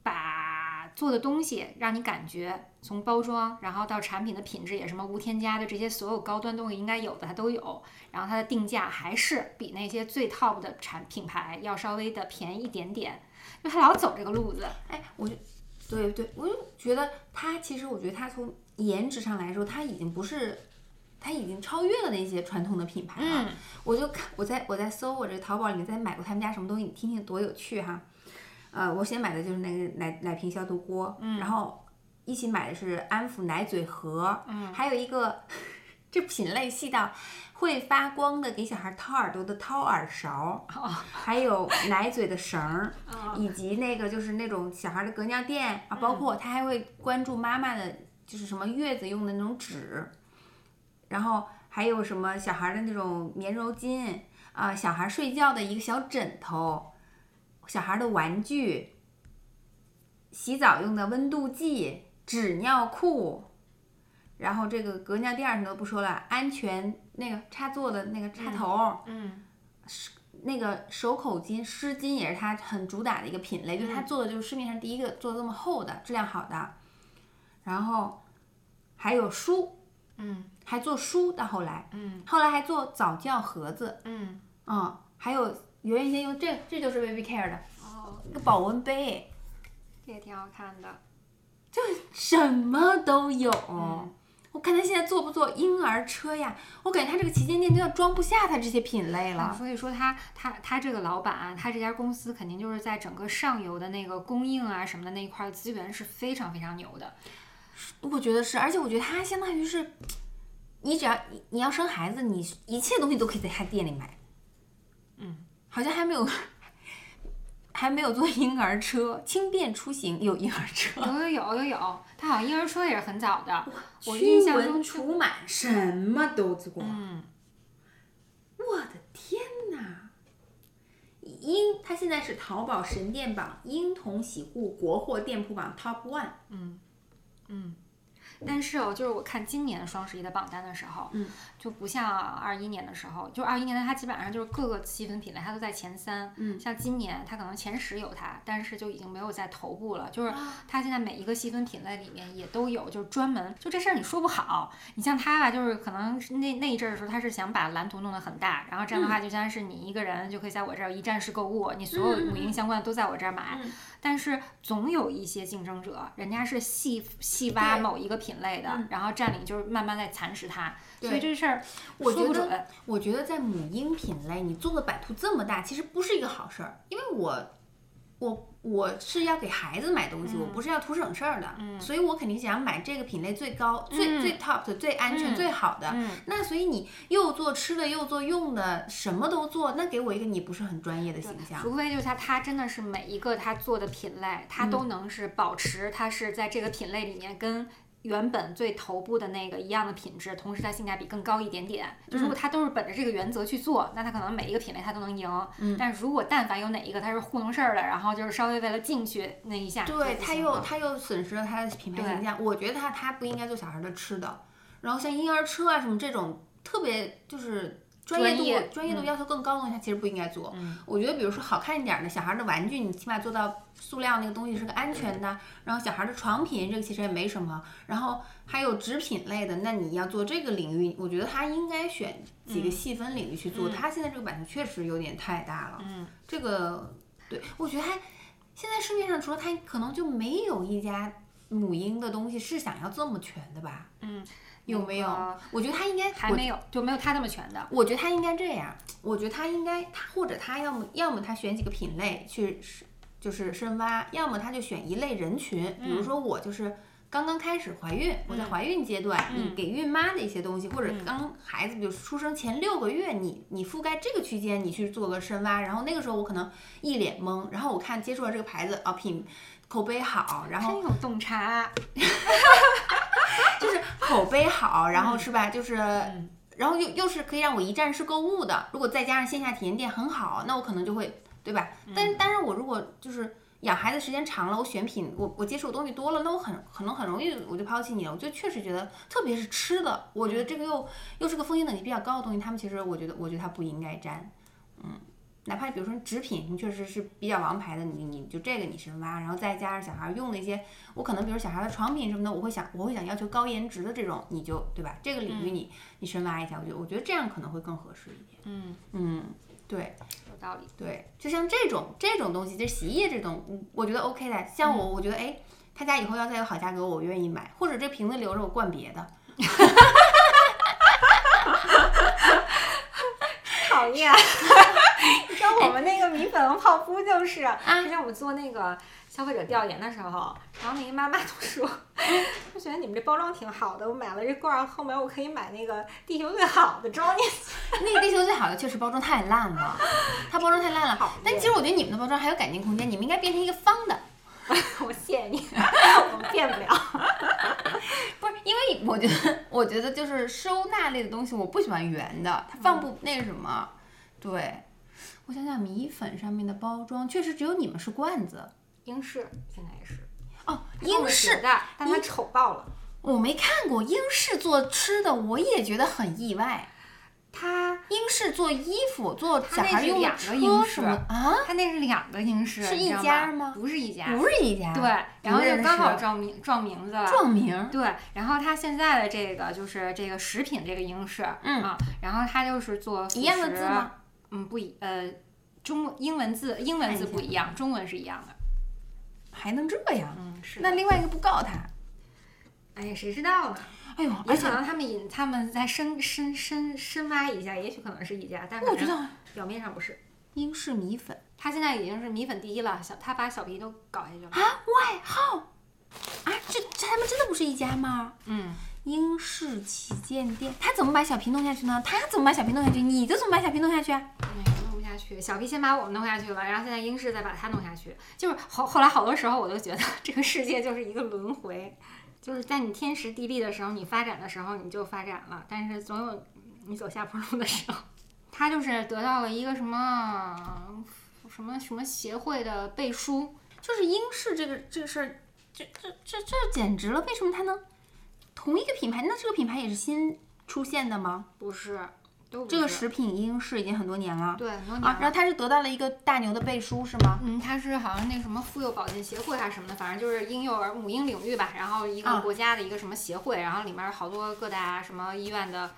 把做的东西让你感觉从包装，然后到产品的品质也什么无添加的这些所有高端东西应该有的它都有，然后它的定价还是比那些最 top 的产品牌要稍微的便宜一点点，因为它老走这个路子。哎，我就对对，我就觉得它其实，我觉得它从颜值上来说，它已经不是，它已经超越了那些传统的品牌了。嗯我就看我在我在搜我这个淘宝里面在买过他们家什么东西，你听听多有趣哈。呃，我先买的就是那个奶奶瓶消毒锅，嗯然后一起买的是安抚奶嘴盒，嗯。还有一个这品类细到会发光的给小孩掏耳朵的掏耳勺，还有奶嘴的绳儿，哦。以及那个就是那种小孩的隔尿垫啊，包括他还会关注妈妈的，就是什么月子用的那种纸，然后还有什么小孩的那种棉柔巾啊，小孩睡觉的一个小枕头，小孩的玩具，洗澡用的温度计，纸尿裤。然后这个隔尿垫儿什么都不说了，安全那个插座的那个插头，嗯那个手口巾、湿巾也是它很主打的一个品类，就是它做的就是市面上第一个做的这么厚的、质量好的。然后还有书，嗯还做书，到后来，嗯后来还做早教盒子，嗯，嗯，还有圆圆先用这这就是 baby care 的哦，一个保温杯，这也挺好看的。什么都有。嗯我看他现在做不做婴儿车呀？我感觉他这个旗舰店都要装不下他这些品类了。所以说他他他这个老板啊，他这家公司肯定就是在整个上游的那个供应啊什么的那一块儿资源是非常非常牛的。我觉得是，而且我觉得他相当于是你只要你你要生孩子，你一切东西都可以在他店里买。嗯，好像还没有还没有坐婴儿车，轻便出行有婴儿车。有有有有有，他好像婴儿车也是很早的。我印象中除螨什么都做。嗯，我的天哪！婴，它现在是淘宝神店榜婴童洗护国货店铺榜 Top One。嗯嗯。但是哦，就是我看今年双十一的榜单的时候，嗯，就不像二一年的时候，就二一年的它基本上就是各个细分品类它都在前三，嗯，像今年它可能前十有它，但是就已经没有在头部了，就是它现在每一个细分品类里面也都有，就是专门就这事儿你说不好，你像它吧，就是可能那那一阵儿的时候，它是想把蓝图弄得很大，然后这样的话就相当于是你一个人就可以在我这儿一站式购物，你所有母婴相关的都在我这儿买，但是总有一些竞争者，人家是细细挖某一个品类的，然后占领就是慢慢在蚕食它，所以这事儿我觉得。我觉得在母婴品类，你做的版图这么大，其实不是一个好事儿，因为我我我是要给孩子买东西，我不是要图省事儿的，嗯所以我肯定想买这个品类最高、最最 top 的、最安全、嗯最好的。嗯那所以你又做吃的，又做用的，什么都做，那给我一个你不是很专业的形象。除非就是他，他真的是每一个他做的品类，他都能是保持他是在这个品类里面跟原本最头部的那个一样的品质，同时它性价比更高一点点。就如果它都是本着这个原则去做，那它可能每一个品类它都能赢。嗯但是如果但凡有哪一个它是糊弄事儿的，然后就是稍微为了进去那一下，对他就不行了又他又损失了它的品牌形象。我觉得它它不应该做小孩的吃的，然后像婴儿车啊什么这种特别就是专业度专业度嗯要求更高的东西，他其实不应该做。嗯我觉得比如说好看一点的小孩的玩具，你起码做到塑料那个东西是个安全的，然后小孩的床品这个其实也没什么，然后还有纸品类的，那你要做这个领域，我觉得他应该选几个细分领域去做。他现在这个版图确实有点太大了，嗯，这个对我觉得他现在市面上除了他，可能就没有一家母婴的东西是想要这么全的吧？嗯，有没有？我觉得他应该还没有，就没有他那么全的。我觉得他应该这样，我觉得他应该他或者他要么要么他选几个品类去是就是深挖，要么他就选一类人群，比如说我就是。刚刚开始怀孕，我在怀孕阶段，你给孕妈的一些东西，或者刚孩子，比如出生前六个月，你你覆盖这个区间，你去做个深挖，然后那个时候我可能一脸懵，然后我看接触了这个牌子啊，品口碑好，然后真有洞察，就是口碑好，然后是吧？就是，然后又又是可以让我一站式购物的。如果再加上线下体验店很好，那我可能就会，对吧？但但是我如果就是养孩子时间长了，我选品我我接触的东西多了，那我很可能很容易我就抛弃你了。我就确实觉得，特别是吃的，我觉得这个又又是个风险等级比较高的东西，他们其实我觉得我觉得它不应该沾，嗯。哪怕比如说纸品，你确实是比较王牌的，你你就这个你深挖，然后再加上小孩用的一些，我可能比如小孩的床品什么的，我会想我会想要求高颜值的这种，你就对吧？这个领域你你深挖一下，我觉得我觉得这样可能会更合适一点。嗯，嗯，对有道理。对，就像这种这种东西，就是洗衣液这种，嗯我觉得 OK 的。像我，我觉得哎，他家以后要再有好价格，我愿意买，或者这瓶子留着我灌别的。讨厌。我们那个米粉和泡芙就是，之前我们做那个消费者调研的时候，然后那个妈妈都说，我觉得你们这包装挺好的，我买了这罐儿，后面我可以买那个地球最好的装进去。那个地球最好的确实包装太烂了，它包装太烂了。但其实我觉得你们的包装还有改进空间，你们应该变成一个方的。我谢谢你，我变不了。不是，因为我觉得，我觉得就是收纳类的东西，我不喜欢圆的，它放不那个什么。对，我想想，米粉上面的包装确实只有你们是罐子英式现在也是，哦。英式的，但它丑爆了。我没看过，英式做吃的我也觉得很意外。它英式做衣服、做它小那是两孩用的车个英式什么啊？它那是两个英式，是一家吗不是一家，不是一家，对，然后就刚好撞名撞名字了。撞名儿。对，然后它现在的这个就是这个食品这个英式，嗯啊，然后它就是做一样的字吗？嗯，不一，呃，中英文字英文字不一样，中文是一样的。还能这样？嗯，是那。另外一个不告他？哎呀，谁知道呢？哎呦，也而且可能他们引他们再深深深深挖一下，也许可能是一家，但我觉得表面上不是。英式米粉他现在已经是米粉第一了，小他把小皮都搞下去了。啊，外号啊，这这他们真的不是一家吗？嗯，英式旗舰店，他怎么把小皮弄下去呢？他怎么把小皮弄下去？你这怎么把小皮弄下去啊？弄不下去，小皮先把我们弄下去了，然后现在英式再把他弄下去，就是后后来好多时候我都觉得这个世界就是一个轮回，就是在你天时地利的时候，你发展的时候你就发展了，但是总有你走下坡路的时候。他就是得到了一个什么什么什么协会的背书，就是英式这个这个事儿，这这这这简直了！为什么他能同一个品牌？那这个品牌也是新出现的吗？不是，都不这个食品英式已经很多年了。对很多年啊，然后他是得到了一个大牛的背书是吗？嗯，它是好像那什么妇幼保健协会还是什么的，反正就是婴幼儿母婴领域吧。然后一个啊国家的一个什么协会，然后里面好多各大什么医院的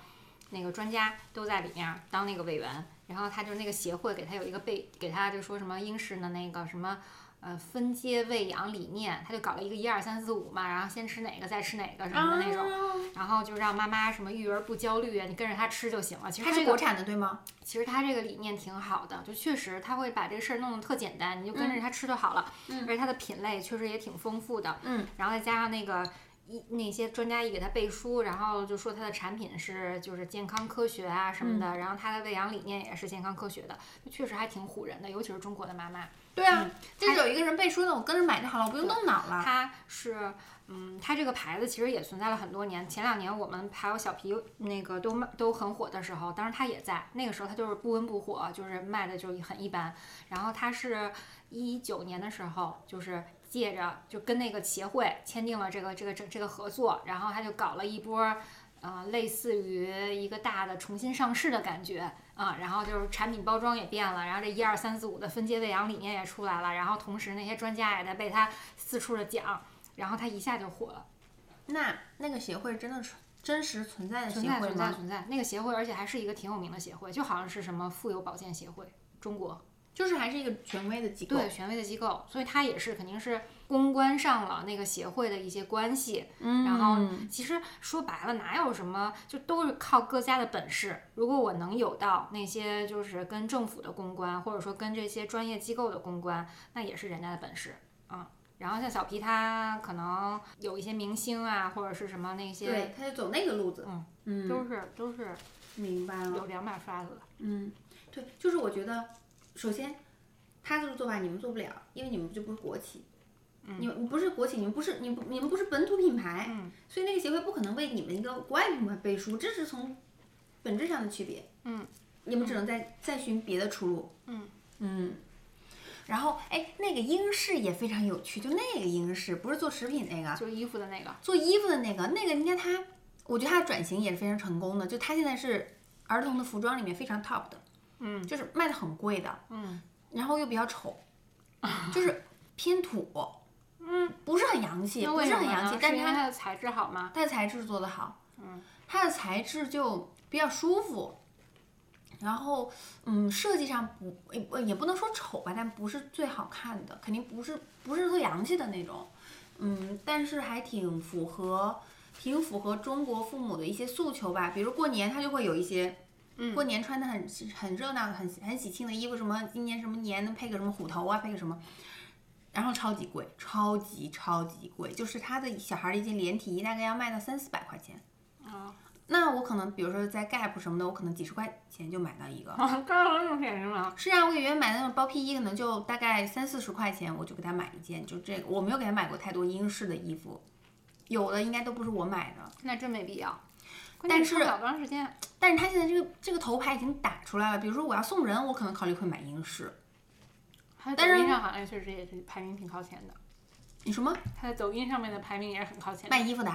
那个专家都在里面当那个委员。然后他就是那个协会给他有一个背，给他就说什么英式的那个什么呃分阶喂养理念，他就搞了一个一二三四五嘛，然后先吃哪个再吃哪个什么的那种，种。然后就让妈妈什么育儿不焦虑啊，你跟着他吃就行了。其实这个它是国产的对吗？其实他这个理念挺好的，就确实他会把这个事儿弄得特简单，你就跟着他吃就好了。嗯而且它的品类确实也挺丰富的。嗯，然后再加上那个一那些专家一给他背书，然后就说他的产品是就是健康科学啊什么嗯的，然后他的喂养理念也是健康科学的，就确实还挺唬人的，尤其是中国的妈妈。对啊，嗯就是有一个人背书的，我跟着买就好了，我不用动脑了。它是，嗯，它这个牌子其实也存在了很多年。前两年我们还有小皮那个都卖都很火的时候，当时它也在那个时候，它就是不温不火，就是卖的就很一般。然后它是一九年的时候，就是借着就跟那个协会签订了这个这个这这个合作，然后他就搞了一波。呃，类似于一个大的重新上市的感觉啊，然后就是产品包装也变了，然后这一二三四五的分阶喂养理念也出来了，然后同时那些专家也在被他四处的讲，然后他一下就火了，那那个协会真的是真实存在的存在协会吗？存在存在，那个协会而且还是一个挺有名的协会，就好像是什么妇幼保健协会，中国就是还是一个权威的机构。对权威的机构，所以他也是肯定是公关上了那个协会的一些关系，嗯，然后其实说白了，哪有什么，就都是靠各家的本事。如果我能有到那些就是跟政府的公关，或者说跟这些专业机构的公关，那也是人家的本事啊。然后像小皮他可能有一些明星啊，或者是什么那些，对，他就走那个路子。嗯嗯，都是都是明白了。有两把刷子的。嗯，对，就是我觉得，首先他这个做法你们做不了，因为你们就不是国企。你们不是国企，你们不是你不你们不是本土品牌，嗯所以那个协会不可能为你们一个国外品牌背书，这是从本质上的区别。嗯，你们只能再再寻别的出路。嗯嗯，然后哎，那个英式也非常有趣，就那个英式不是做食品那个，做衣服的那个，做衣服的那个，那个你看他，我觉得他的转型也是非常成功的，就他现在是儿童的服装里面非常 top 的，嗯就是卖的很贵的，嗯然后又比较丑，就是偏土，嗯，不是很洋气，那不是很洋气，但是因为是它它的材质好吗？它的材质做的好，嗯，它的材质就比较舒服，然后嗯，设计上不也也不能说丑吧，但不是最好看的，肯定不是不是特洋气的那种，嗯，但是还挺符合挺符合中国父母的一些诉求吧，比如过年他就会有一些。嗯过年穿的很很热闹的、很很喜庆的衣服，什么今年什么年能配个什么虎头啊，配个什么，然后超级贵，超级超级贵，就是他的小孩的一件连体衣大概要卖到三四百块钱。啊，那我可能比如说在 Gap 什么的，我可能几十块钱就买到一个。刚刚那么便宜吗？是啊，我以为买那种包屁衣可能就大概三四十块钱，我就给他买一件，就这个。我没有给他买过太多英式的衣服，有的应该都不是我买的。那真没必要。关但是。但是他现在这个这个头牌已经打出来了，比如说我要送人，我可能考虑会买英式。它但是抖音上好像确实也是排名挺靠前的，你什么？它在抖音上面的排名也是很靠前，卖衣服的？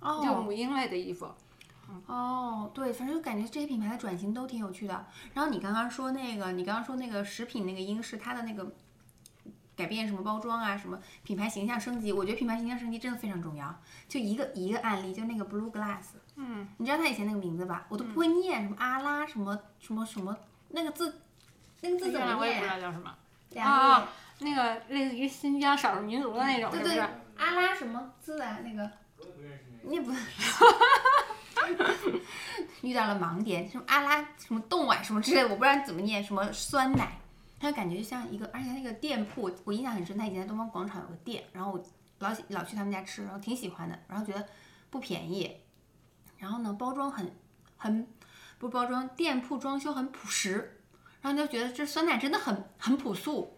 就哦母婴类的衣服。哦，对，反正就感觉这些品牌的转型都挺有趣的。然后你刚刚说那个，你刚刚说那个食品那个英式，它的那个改变什么包装啊，什么品牌形象升级，我觉得品牌形象升级真的非常重要。就一个一个案例，就那个 Blue Glass，嗯，你知道他以前那个名字吧？我都不会念，什么阿拉什么什么什么，那个字，那个字怎么念我也不知念？道叫什么。啊那个类似于新疆少数民族的那种，对对是不是？，阿拉什么字啊？那个你也不 遇到了盲点，什么阿拉什么冻啊什么之类的，我不知道怎么念，什么酸奶，它感觉就像一个，而且它那个店铺我印象很深，它以前在东方广场有个店，然后我老老去他们家吃，然后挺喜欢的，然后觉得不便宜，然后呢，包装很很不包装，店铺装修很朴实，然后就觉得这酸奶真的很很朴素。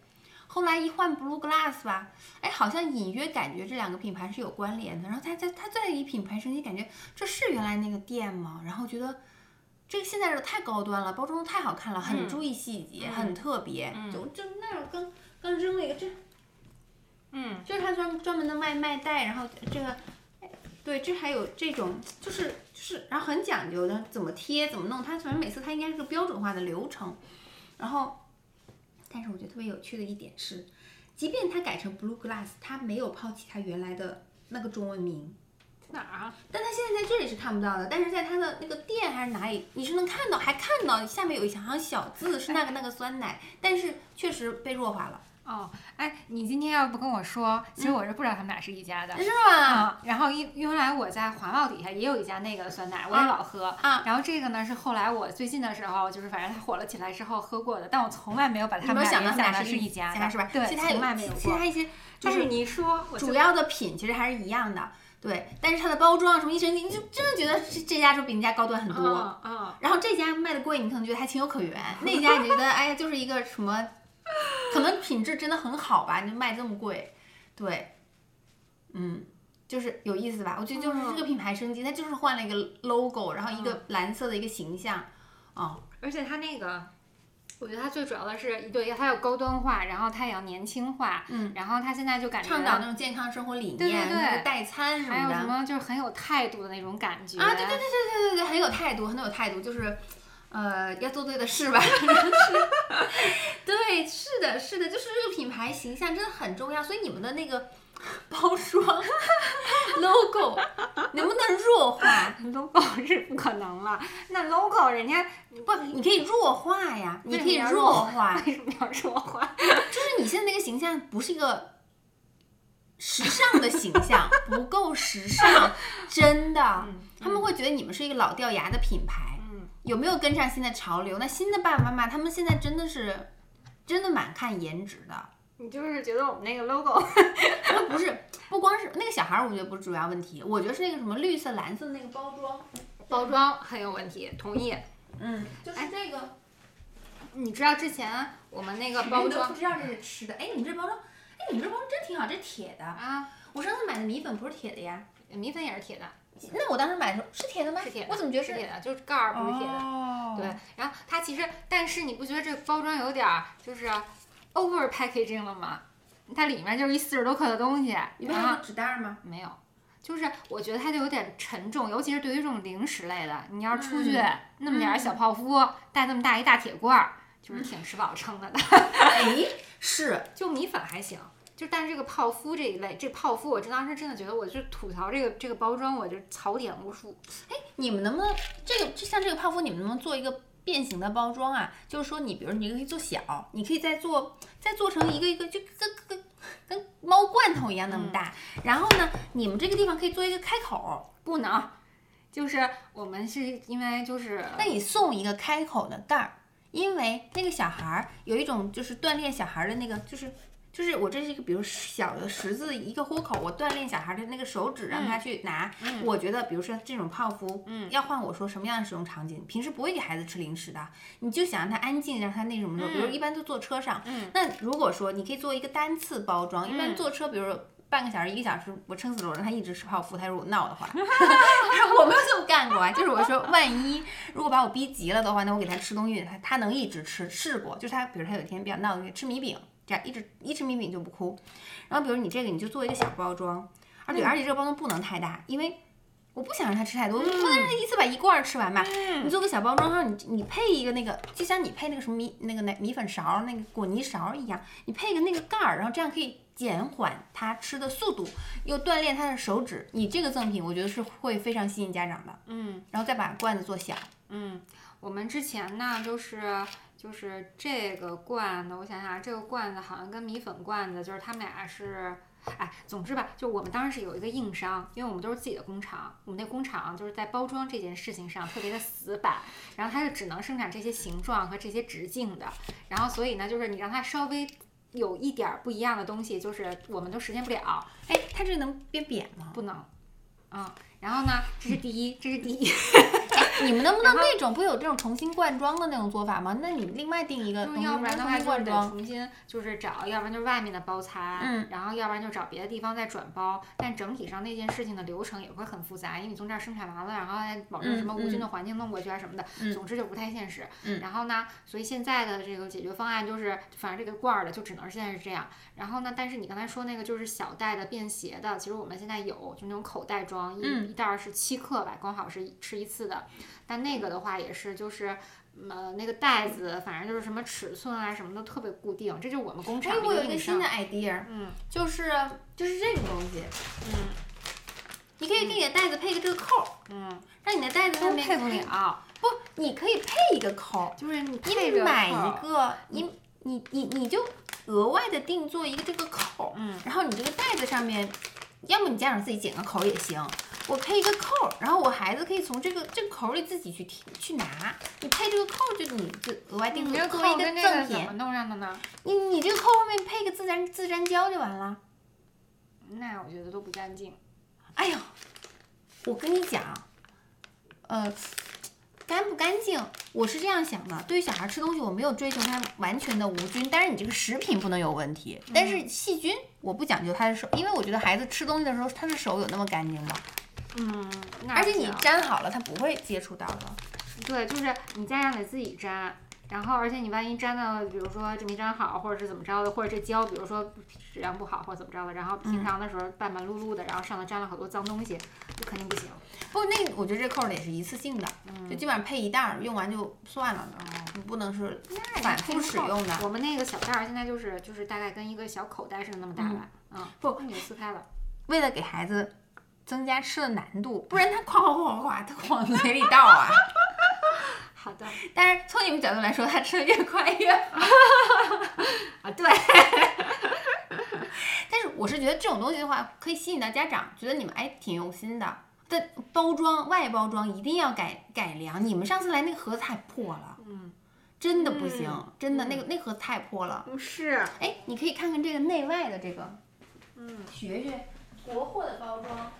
后来一换 Blue Glass 吧，哎，好像隐约感觉这两个品牌是有关联的。然后它在它再一品牌升级，感觉这是原来那个店吗？然后觉得这个现在的太高端了，包装太好看了，很注意细节，很特别。就就那样刚刚扔了一个这，嗯，就是它专专门的外卖袋，然后这个。对，这还有这种，就是就是，然后很讲究的，怎么贴，怎么弄，它反正每次它应该是个标准化的流程。然后，但是我觉得特别有趣的一点是，即便它改成 Blue Glass，它没有抛弃它原来的那个中文名。哪儿啊？但它现在在这里是看不到的，但是在它的那个店还是哪里，你是能看到，还看到下面有一行小字是那个那个酸奶，但是确实被弱化了。哦，哎，你今天要不跟我说，其实我是不知道他们俩是一家的，是吗？啊，然后因原来我在华贸底下也有一家那个酸奶，我也老喝啊。然后这个呢是后来我最近的时候，就是反正它火了起来之后喝过的，但我从来没有把它们俩联想的是一家，是吧？对，从来没有过。其他一些，但是你说主要的品其实还是一样的，对。但是它的包装什么一升级，你就真的觉得这这家就比人家高端很多。啊。然后这家卖的贵，你可能觉得还情有可原；那家你觉得哎呀，就是一个什么？可能品质真的很好吧，你就卖这么贵，对，嗯，就是有意思吧？我觉得就是这个品牌升级，它就是换了一个 logo，然后一个蓝色的一个形象，哦，而且它那个，我觉得它最主要的是，对，它要高端化，然后它也要年轻化，嗯，然后它现在就感觉倡导那种健康生活理念，对对对，代餐什么的，还有什么就是很有态度的那种感觉啊，对对对对对对对，很有态度，很有态度，就是。呃，要做对的事吧？对，是的，是的，就是这个品牌形象真的很重要，所以你们的那个 包装 logo 能不能弱化？logo 是不可能了，那 logo 人家不，你可以弱化呀，你可以弱化。为什么要弱化？就是你现在那个形象不是一个时尚的形象，不够时尚，真的，他们会觉得你们是一个老掉牙的品牌。有没有跟上新的潮流？那新的爸爸妈妈他们现在真的是，真的蛮看颜值的。你就是觉得我们那个 logo，不是，不光是那个小孩，我觉得不是主要问题。我觉得是那个什么绿色、蓝色的那个包装，包装很有问题。同意。嗯，就是这个。你知道之前我们那个包装不知道这是吃的。哎，你们这包装，哎，你们这包装真挺好，这是铁的啊。我上次买的米粉不是铁的呀，米粉也是铁的。那我当时买的时候是铁的吗？是铁的。我怎么觉得是铁的？就是盖儿不是铁的。对。然后它其实，但是你不觉得这个包装有点儿就是 over packaging 了吗？它里面就是一四十多克的东西。里面有纸袋吗？没有。就是我觉得它就有点沉重，尤其是对于这种零食类的，你要是出去那么点儿小泡芙，带那么大一大铁罐儿，就是挺吃饱撑的的。哎，是。就米粉还行。就但是这个泡芙这一类，这泡芙我真当时真的觉得，我就吐槽这个这个包装，我就槽点无数。哎，你们能不能这个就像这个泡芙，你们能不能做一个变形的包装啊？就是说你比如你可以做小，你可以再做再做成一个一个就跟跟跟猫罐头一样那么大。然后呢，你们这个地方可以做一个开口，不能，就是我们是因为就是那你送一个开口的袋儿，因为那个小孩儿有一种就是锻炼小孩的那个就是。就是我这是一个，比如小的十字一个豁口，我锻炼小孩的那个手指，让他去拿。我觉得，比如说这种泡芙，嗯，要换我说什么样的使用场景？平时不会给孩子吃零食的，你就想让他安静，让他那什么的。比如一般都坐车上，嗯，那如果说你可以做一个单次包装，一般坐车，比如说半个小时、一个小时，我撑死了我让他一直吃泡芙，他如果闹的话，我没有这么干过啊。就是我说，万一如果把我逼急了的话，那我给他吃东西，他他能一直吃。试过，就是他，比如他有一天比较闹，吃米饼。这样一直一吃米饼就不哭，然后比如你这个你就做一个小包装，而且而且这个包装不能太大，因为我不想让他吃太多，不能让他一次把一罐吃完吧。你做个小包装，然后你你配一个那个，就像你配那个什么米那个奶米粉勺那个果泥勺一样，你配个那个盖儿，然后这样可以减缓他吃的速度，又锻炼他的手指。你这个赠品我觉得是会非常吸引家长的。嗯，然后再把罐子做小。嗯，我们之前呢就是。就是这个罐子，我想想，这个罐子好像跟米粉罐子，就是他们俩是，哎，总之吧，就我们当时是有一个硬伤，因为我们都是自己的工厂，我们那工厂就是在包装这件事情上特别的死板，然后它是只能生产这些形状和这些直径的，然后所以呢，就是你让它稍微有一点不一样的东西，就是我们都实现不了。哎，它这能变扁吗？不能。嗯，然后呢，这是第一，这是第一。你们能不能那种不有这种重新灌装的那种做法吗？那你另外定一个，要不然的话就得重新就是找，要不然就是外面的包材，嗯，然后要不然就找别的地方再转包。但整体上那件事情的流程也会很复杂，因为你从这儿生产完了，然后还保证什么无菌的环境弄过去啊什么的，总之就不太现实。然后呢，所以现在的这个解决方案就是，反正这个罐儿的就只能现在是这样。然后呢，但是你刚才说那个就是小袋的便携的，其实我们现在有，就那种口袋装，一一袋是七克吧，刚好是吃一次的。但那个的话也是，就是，呃，那个袋子，反正就是什么尺寸啊，什么都特别固定。这就是我们工厂。哎，我有一个新的 idea，嗯，就是就是这个东西，嗯，你可以给你的袋子配个这个扣，嗯，让你的袋子上面配不了。不，你可以配一个扣，就是你你买一个，你你你你就额外的定做一个这个扣，嗯，然后你这个袋子上面，要么你家长自己剪个口也行。我配一个扣，然后我孩子可以从这个这个口里自己去提去拿。你配这个扣，就你就额外定做作为一个赠品。怎么弄上的呢？你你这个扣后面配个自粘自粘胶就完了。那我觉得都不干净。哎呦，我跟你讲，呃，干不干净，我是这样想的。对于小孩吃东西，我没有追求它完全的无菌，但是你这个食品不能有问题。但是细菌，我不讲究他的手，因为我觉得孩子吃东西的时候，他的手有那么干净吗？嗯，而且你粘好了，它不会接触到的。对，就是你家长得自己粘，然后而且你万一粘到，比如说这没粘好，或者是怎么着的，或者这胶，比如说质量不好或者怎么着的，然后平常的时候半半路路的，然后上头粘了好多脏东西，就肯定不行。不，那我觉得这扣儿也是一次性的，就基本上配一袋儿，用完就算了的，你不能是反复使用的。我们那个小袋儿现在就是就是大概跟一个小口袋似的那么大吧，嗯，不，你就撕开了。为了给孩子。增加吃的难度，不然他哐哐哐哐，他往嘴里倒啊。好的，但是从你们角度来说，他吃的越快越好。啊，对。但是我是觉得这种东西的话，可以吸引到家长，觉得你们哎挺用心的。但包装外包装一定要改改良。你们上次来那个盒子太破了，嗯，真的不行，真的那个那盒子太破了。是。哎，你可以看看这个内外的这个，嗯，学学国货的包装。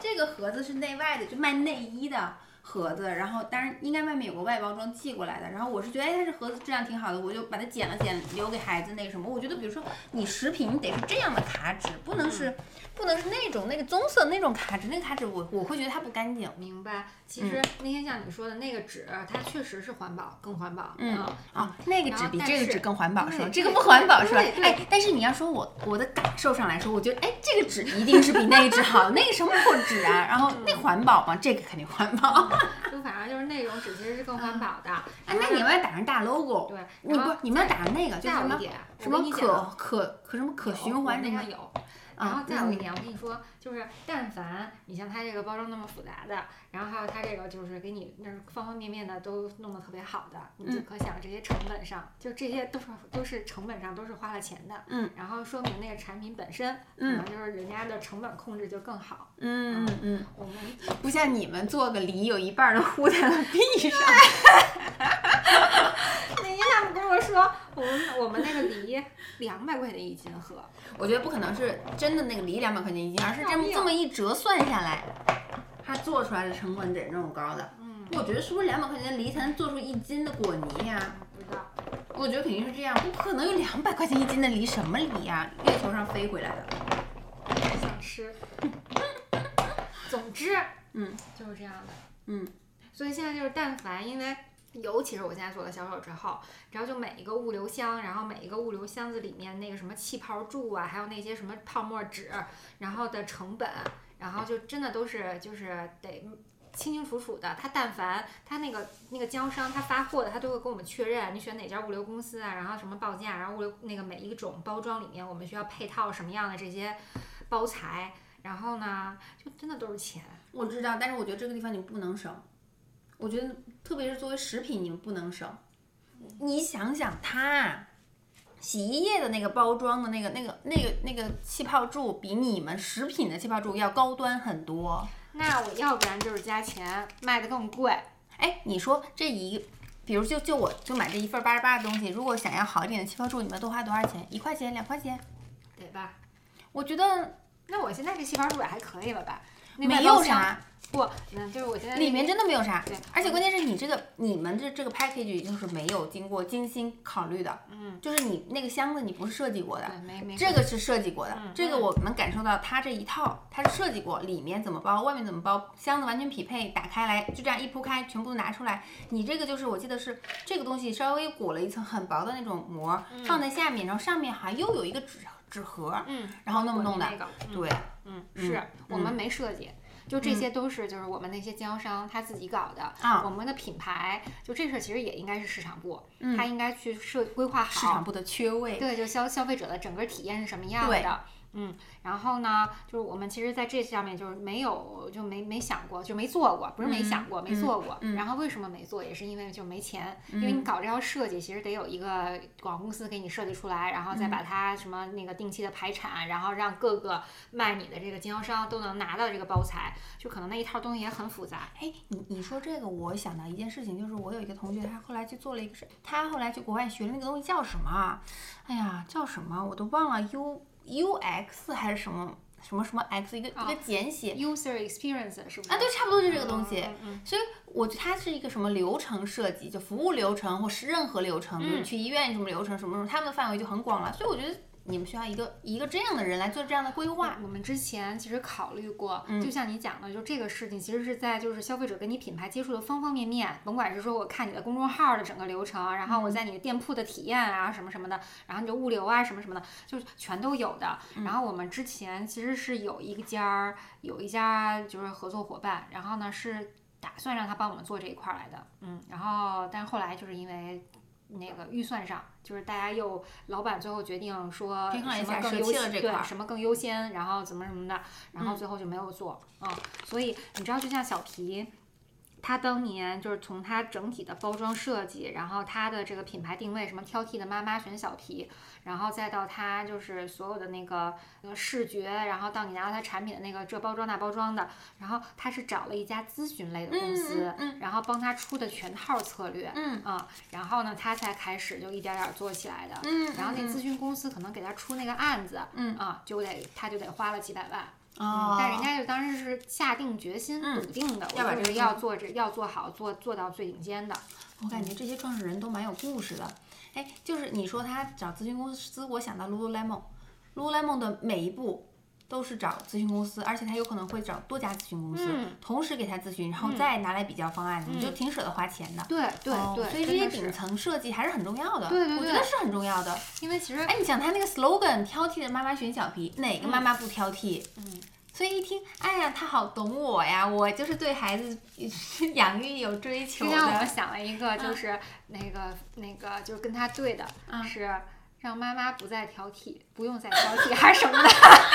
这个盒子是内外的，就卖内衣的。盒子，然后当然应该外面有个外包装寄过来的。然后我是觉得，哎，它这盒子质量挺好的，我就把它剪了剪，留给孩子那什么。我觉得，比如说你食品得是这样的卡纸，不能是，不能是那种那个棕色那种卡纸，那个卡纸我我会觉得它不干净。明白。其实那天像你说的那个纸，它确实是环保，更环保。嗯啊，那个纸比这个纸更环保是吧？这个不环保是吧？哎，但是你要说我我的感受上来说，我觉得哎，这个纸一定是比那个纸好，那个什么破纸啊？然后那环保吗？这个肯定环保。就反正就是那种纸其实是更环保的。哎，那你们要打上大 logo。对，你不，你们要打上那个，就是什么什么可可可什么可循环那个有。然后再有一点，我跟你说，就是但凡你像它这个包装那么复杂的，然后还有它这个就是给你那方方面面的都弄得特别好的，你就可想这些成本上，就这些都是都是成本上都是花了钱的。嗯。然后说明那个产品本身，可能就是人家的成本控制就更好。嗯嗯嗯。我们不像你们做个梨，有一半都糊在了地上。那天他们跟我说，我们我们那个梨两百块钱一斤喝。我觉得不可能是真的那个梨两百块钱一斤，而是这么这么一折算下来，它做出来的成本得这么高的。嗯，我觉得是不是两百块钱的梨才能做出一斤的果泥呀？不知道，我觉得肯定是这样，不可能有两百块钱一斤的梨，什么梨呀？月球上飞回来的。想吃。总之，嗯，就是这样的。嗯，所以现在就是，但凡因为。尤其是我现在做了销售之后，然后就每一个物流箱，然后每一个物流箱子里面那个什么气泡柱啊，还有那些什么泡沫纸，然后的成本，然后就真的都是就是得清清楚楚的。他但凡他那个那个经销商他发货的，他都会跟我们确认你选哪家物流公司啊，然后什么报价，然后物流那个每一种包装里面我们需要配套什么样的这些包材，然后呢就真的都是钱。我知道，但是我觉得这个地方你不能省。我觉得，特别是作为食品，你们不能省。你想想，它洗衣液的那个包装的那个、那个、那个、那个气泡柱，比你们食品的气泡柱要高端很多。那我要不然就是加钱，卖的更贵。哎，你说这一，比如就就我就买这一份八十八的东西，如果想要好一点的气泡柱，你们多花多少钱？一块钱、两块钱？得吧？我觉得，那我现在这气泡柱也还可以了吧？那没有啥，不，嗯，就是我现在里面真的没有啥对。而且关键是你这个你们这这个 package 就是没有经过精心考虑的，嗯，就是你那个箱子你不是设计过的。没没这个是设计过的，嗯这个我能感受到它这一套，它是设计过，里面怎么包，外面怎么包，箱子完全匹配，打开来就这样一铺开，全部都拿出来。你这个就是我记得是这个东西稍微裹了一层很薄的那种膜，放在下面，然后上面好像又有一个纸纸盒，嗯，然后那么弄的对，嗯，是我们没设计。就这些都是就是我们那些经销商他自己搞的，啊我们的品牌就这事儿其实也应该是市场部，他应该去设规划好市场部的缺位，对，就消消费者的整个体验是什么样对的？嗯，然后呢，就是我们其实在这上面就是没有就没没想过，就没做过，不是没想过，没做过。然后为什么没做，也是因为就没钱，因为你搞这套设计，其实得有一个广告公司给你设计出来，然后再把它什么那个定期的排产，然后让各个卖你的这个经销商都能拿到这个包材，就可能那一套东西也很复杂。哎，你你说这个，我想到一件事情，就是我有一个同学，他后来去做了一个事，他后来去国外学的那个东西叫什么啊？哎呀，叫什么我都忘了，U U X 还是什么什么什么 X，一个、一个简写 User experience 是不是？啊，对，差不多就这个东西。嗯嗯所以我觉得它是一个什么流程设计，就服务流程或是任何流程，比如嗯去医院什么流程什么什么，他们的范围就很广了。所以我觉得你们需要一个一个这样的人来做这样的规划。我们之前其实考虑过，嗯就像你讲的，就这个事情其实是在就是消费者跟你品牌接触的方方面面，甭管是说我看你的公众号的整个流程，然嗯后我在你的店铺的体验啊什么什么的，然后你的物流啊什么什么的，就全都有的。嗯然后我们之前其实是有一家儿有一家就是合作伙伴，然后呢是打算让他帮我们做这一块儿来的，嗯，然后但是后来就是因为。那个预算上，就是大家又老板最后决定说什么更优先，对什么更优先，然后怎么什么的，然后最后就没有做，嗯，所以你知道，就像小皮。他当年就是从他整体的包装设计，然后他的这个品牌定位，什么挑剔的妈妈选小皮，然后再到他就是所有的那个那个视觉，然后到你拿到他产品的那个这包装那包装的，然后他是找了一家咨询类的公司，嗯然后帮他出的全套策略，嗯。啊，然后呢，他才开始就一点点做起来的，嗯然后那咨询公司可能给他出那个案子，嗯。啊，就得他就得花了几百万，哦，但人家就当时是下定决心、嗯笃定的，要把这个要做这要做好，做做到最顶尖的。我感觉这些创始人都蛮有故事的。哎，就是你说他找咨询公司，我想到 Lululemon，Lululemon 的每一步都是找咨询公司，而且他有可能会找多家咨询公司，嗯同时给他咨询，然后再拿来比较方案，你就挺舍得花钱的。对对对，哦所以这些顶层设计还是很重要的。对对对我觉得是很重要的。因为其实哎，你想他那个 slogan，挑剔的妈妈选小皮，哪个妈妈不挑剔？嗯，所以一听，哎呀，他好懂我呀，我就是对孩子 养育有追求之前我们。想了一个，就是那个那个就是跟他对的，嗯是让妈妈不再挑剔，不用再挑剔还是什么的。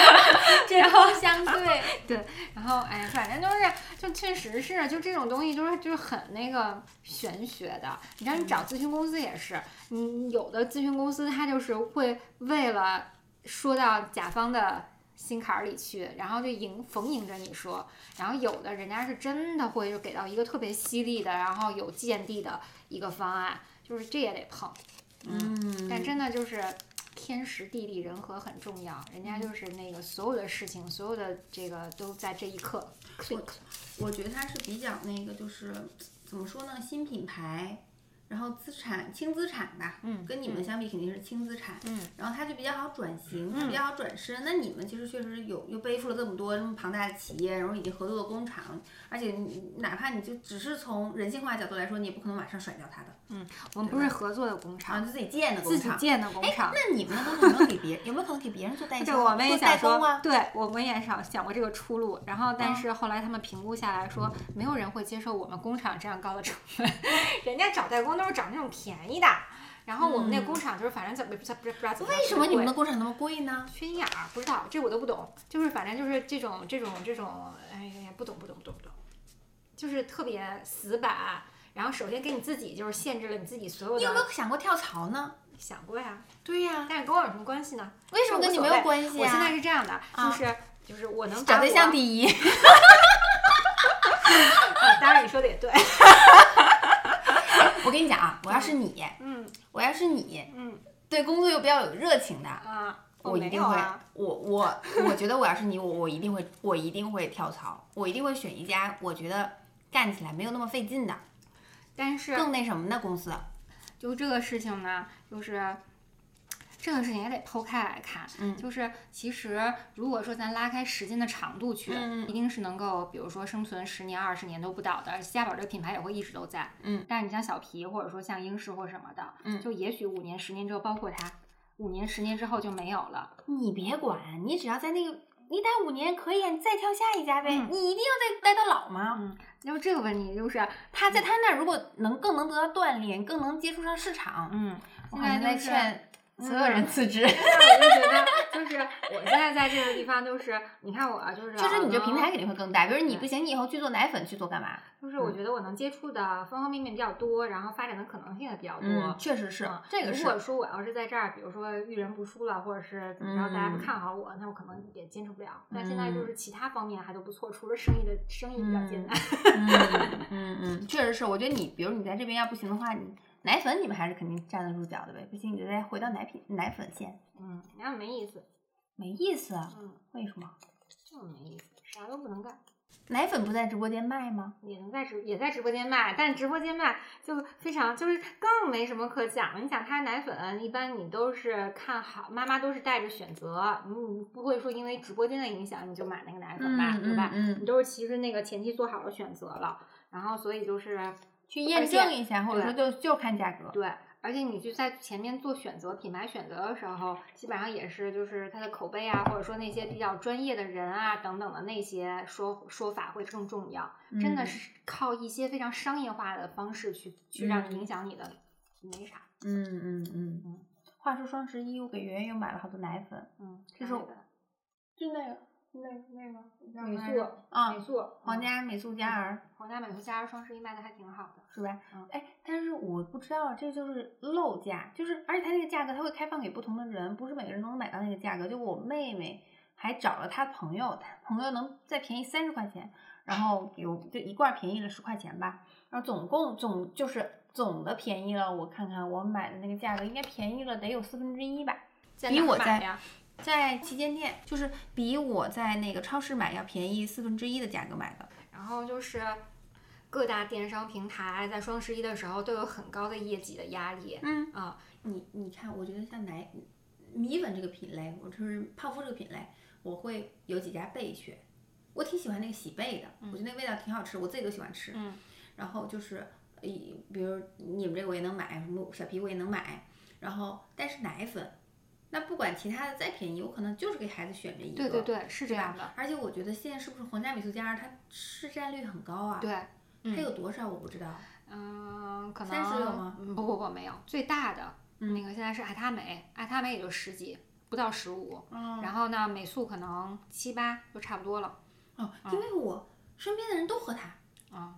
这后相对，对，然后哎呀，反正就是，就确实是，就这种东西就是就是很那个玄学的。你看，你找咨询公司也是，你有的咨询公司他就是会为了说到甲方的心坎儿里去，然后就迎逢迎着你说，然后有的人家是真的会就给到一个特别犀利的，然后有见地的一个方案，就是这也得碰。嗯，但真的就是天时地利人和很重要，人家就是那个所有的事情，所有的这个都在这一刻了。我觉得它是比较那个，就是怎么说呢，新品牌，然后资产轻资产吧，嗯跟你们相比肯定是轻资产，嗯，然后它就比较好转型，嗯比较好转身。那你们其实确实有又背负了这么多这么庞大的企业，然后以及合作的工厂，而且你哪怕你就只是从人性化角度来说，你也不可能马上甩掉它的，嗯我们不是合作的工啊，厂，就自己建的工厂。自己建的工厂。那你们的工厂有没有给别有没有可能给别人做代销？这我们也做代想啊。对，我们也想想过这个出路，然后但是后来他们评估下来说，没有人会接受我们工厂这样高的成本，人家找代工都是找那种便宜的，然后我们那工厂就是反正怎么不不知道怎么为什么你们的的工厂那么贵呢？缺心眼儿？不知道，这我都不懂。就是反正就是这种这种这种，哎呀，不懂不懂不懂不懂，就是特别死板。然后首先给你自己就是限制了你自己所有的你有没，有想过跳槽呢？想过呀？对呀、但是跟我有什么关系呢？为什么跟你没有关系我现在啊？是这样的，啊就是就是我能找对象第一。啊当然你说的也对，我跟你讲啊，我要是你，嗯我要是你，嗯对工作又比较有热情的，啊我一定会，啊、我我我觉得我要是你，我我一定会，我一定会跳槽，我一定会选一家我觉得干起来没有那么费劲的，但是更那什么的公司。就这个事情呢，就是。这个事情也得剖开来看，嗯，就是其实如果说咱拉开时间的长度去，嗯一定是能够，比如说生存十年、二十年都不倒的。家宝这个品牌也会一直都在，嗯。但是你像小皮，或者说像英式或什么的，嗯，就也许五年、十年之后，包括它，五年、十年之后就没有了。你别管，你只要在那个，你待五年可以，你再跳下一家呗。嗯、你一定要再待到老吗？嗯，就这个问题就是他在他那儿如果能更能得到锻炼，更能接触上市场，嗯，我现在劝。所有人辞职，我就觉得就是我现在在这个地方，就是你看我就是，就是你这平台肯定会更大。比如你不行，你以后去做奶粉去做干嘛？就是我觉得我能接触的方方面面比较多，然后发展的可能性也比较多。嗯，确实是，这个是。如果说我要是在这儿，比如说遇人不淑了，或者是怎么着，大家不看好我，那我可能也坚持不了。但现在就是其他方面还都不错，除了生意的生意比较艰难。嗯嗯嗯，确实是。我觉得你，比如你在这边要不行的话，你。奶粉你们还是肯定站得住脚的呗，不行你就再回到奶品奶粉线。嗯，那样没意思，没意思啊。嗯，为什么？就是没意思，啥都不能干。奶粉不在直播间卖吗？也能在直也在直播间卖，但直播间卖就非常就是更没什么可讲了。你想它奶粉，一般你都是看好妈妈都是带着选择，你你不会说因为直播间的影响你就买那个奶粉吧，嗯、对吧？嗯，你都是其实那个前期做好了选择了，然后所以就是。去验证一下，或者说就就看价格。对，而且你就在前面做选择品牌选择的时候，基本上也是就是它的口碑啊，或者说那些比较专业的人啊等等的那些说说法会更重要。嗯、真的是靠一些非常商业化的方式去去让你影响你的，没啥。嗯嗯嗯嗯。话说双十一，我给圆圆又买了好多奶粉。嗯，这是我就那个。那那个美素啊，美素皇家美素佳儿，皇家美素佳儿双十一卖的还挺好的，是吧？嗯，哎，但是我不知道，这就是漏价，就是而且它那个价格它会开放给不同的人，不是每个人都能买到那个价格。就我妹妹还找了她朋友，她朋友能再便宜三十块钱，然后有就一罐便宜了十块钱吧，然后总共总就是总的便宜了，我看看我买的那个价格应该便宜了得有四分之一吧，比我在。在旗舰店，就是比我在那个超市买要便宜四分之一的价格买的。然后就是各大电商平台在双十一的时候都有很高的业绩的压力。嗯啊，你你看，我觉得像奶米粉这个品类，我就是泡芙这个品类，我会有几家备选。我挺喜欢那个喜贝的，我觉得那个味道挺好吃，我自己都喜欢吃。嗯，然后就是，比如你们这个我也能买，什么小皮我也能买。然后，但是奶粉。那不管其他的再便宜，我可能就是给孩子选这一个。对对对，是这样的。而且我觉得现在是不是皇家美素佳儿它市占率很高啊？对，它有多少我不知道。嗯，可能三十有吗？不不不，没有。最大的那个现在是爱他美，爱他美也就十几，不到十五。嗯。然后呢，美素可能七八就差不多了。哦，因为我身边的人都喝它。啊。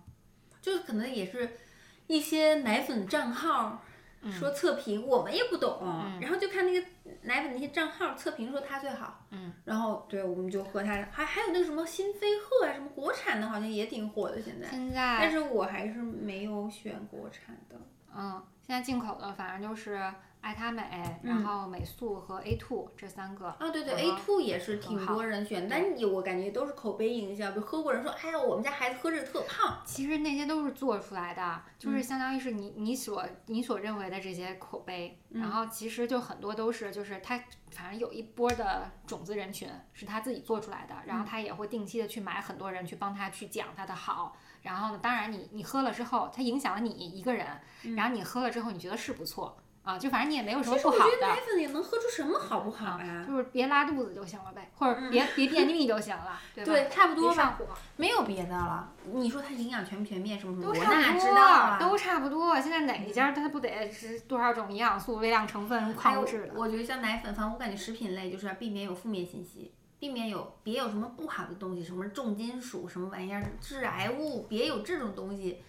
就可能也是一些奶粉账号。说测评，我们也不懂，嗯、然后就看那个奶粉那些账号测评说它最好，嗯，然后对我们就喝它，还还有那个什么新飞鹤啊，什么国产的，好像也挺火的现在。现在，但是我还是没有选国产的。嗯，现在进口的反正就是爱他美，嗯、然后美素和 A two 这三个。啊，对对，A two 也是挺多人选，但有我感觉都是口碑营销，就喝过人说，哎呀，我们家孩子喝着特胖。其实那些都是做出来的，嗯就是相当于是你你所你所认为的这些口碑，嗯、然后其实就很多都是就是他反正有一波的种子人群是他自己做出来的，然后他也会定期的去买很多人去帮他去讲他的好。然后呢，当然你你喝了之后，他影响了你一个人，嗯。然后你喝了之后你觉得是不错啊，就反正你也没有什么不好的。我觉得奶粉也能喝出什么好不好呀？就是别拉肚子就行了呗，或者别 别便秘就行了，对吧？对，差不多上火，没有别的了。你说它营养全不全面什么什么，都我哪知道啊？都差不多。现在哪一家它不得是多少种营养素、微量成分、矿物质的？我觉得像奶粉，反正我感觉食品类就是要避免有负面信息。避免有别有什么不好的东西，什么重金属什么玩意儿、致癌物，别有这种东西，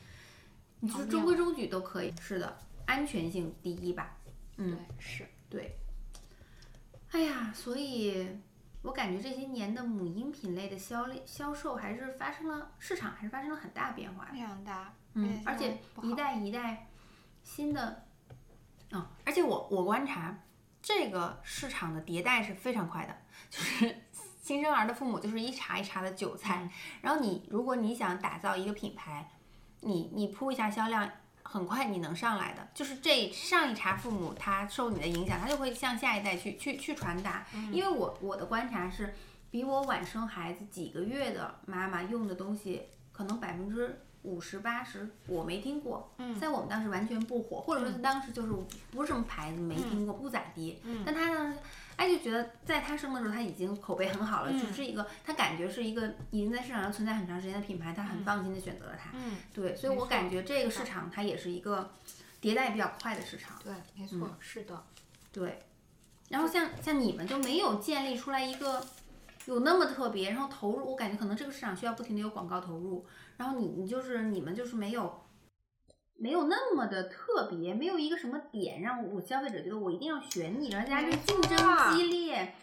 你就中规中矩都可以。是的，安全性第一吧。嗯，对，是对。哎呀，所以我感觉这些年的母婴品类的销量销售还是发生了市场还是发生了很大变化，非常大。嗯，而且一代一代新的，嗯，而且我我观察。这个市场的迭代是非常快的，就是 新生儿的父母就是一茬一茬的韭菜。然后你如果你想打造一个品牌，你你铺一下销量，很快你能上来的。就是这上一茬父母他受你的影响，他就会向下一代去去去传达。因为我我的观察是，比我晚生孩子几个月的妈妈用的东西，可能百分之。五十八十，我没听过，在我们当时完全不火，或者说他当时就是不是什么牌子，没听过，不咋地。但他当时，哎，就觉得在他生的时候他已经口碑很好了，就是一个他感觉是一个已经在市场上存在很长时间的品牌，他很放心的选择了它。嗯，对，所以我感觉这个市场它也是一个迭代比较快的市场。对，没错，是的，对。然后像像你们就没有建立出来一个有那么特别，然后投入，我感觉可能这个市场需要不停的有广告投入。然后你你就是你们就是没有没有那么的特别，没有一个什么点让我消费者觉得我一定要选你，然后加上竞争激烈，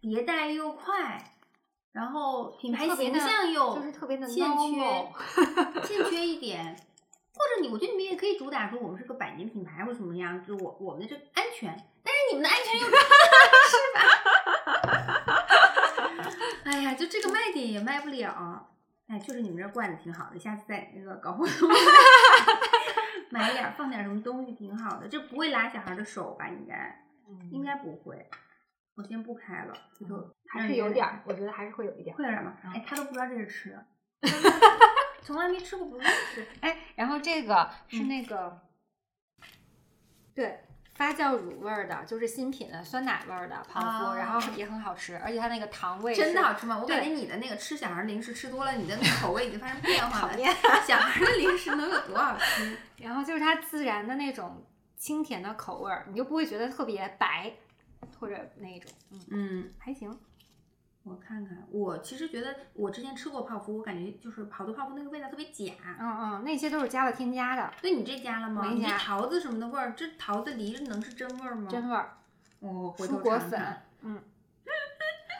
迭代又快，然后品牌形象又就是特别的欠缺，欠缺一点，或者你我觉得你们也可以主打说我们是个百年品牌或什么样，就我我们的这个安全，但是你们的安全又是吧？哎呀，就这个卖点也卖不了。哎，确实你们这罐子挺好的，下次再那个搞活动，买点放点什么东西挺好的。这不会拉小孩的手吧？应该，应该不会。我先不开了，这就还是有点儿，我觉得还是会有一点。会有点吗？哎，他都不知道这是吃的，从来没吃过，不认识。哎，然后这个是那个，对。发酵乳味儿的，就是新品的酸奶味儿的泡芙，然后也很好吃，而且它那个糖味真的好吃吗？我感觉你的那个吃小孩零食吃多了，你的那个口味已经发生变化了。小孩的零食能有多好吃？然后就是它自然的那种清甜的口味儿，你就不会觉得特别白或者那种，嗯嗯，还行。我看看，我其实觉得我之前吃过泡芙，我感觉就是好多泡芙那个味道特别假。嗯嗯，那些都是加了添加的。对你这加了吗？没加。桃子什么的味儿，这桃子梨能是真味儿吗？真味儿。哦，蔬果粉。嗯。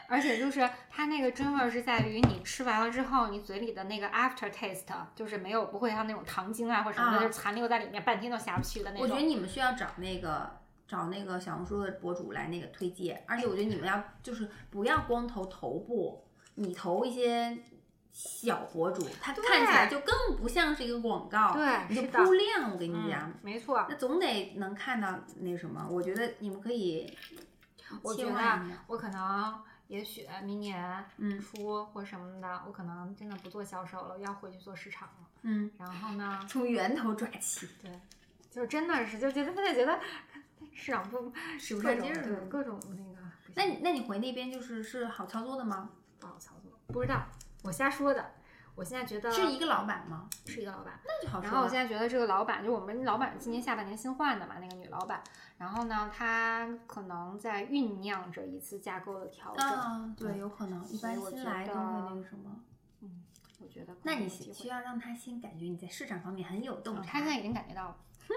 而且就是它那个真味儿是在于你吃完了之后，你嘴里的那个 after taste 就是没有不会像那种糖精啊或者什么的，就残留在里面，半天都下不去的那种。我觉得你们需要找那个。找那个小红书的博主来那个推荐，而且我觉得你们要就是不要光投头部，你投一些小博主，他看起来就更不像是一个广告，对，你就铺量。我跟你讲，没错，那总得能看到那什么。我觉得你们可以，我觉得我可能也许明年初或什么的，我可能真的不做销售了，要回去做市场了。嗯，然后呢，从源头抓起，对，就真的是就觉得他就觉得。市场部是不上劲儿，各种那个。那你那你回那边就是是好操作的吗？不好操作，不知道，我瞎说的。我现在觉得是一个老板吗？是一个老板，那就好说。然后我现在觉得这个老板，就我们老板今年下半年新换的嘛，那个女老板。然后呢，她可能在酝酿着一次架构的调整。啊，对，有可能。一般新来都会那个什么。嗯，我觉得。那你需要让他先感觉你在市场方面很有洞察。他现在已经感觉到了。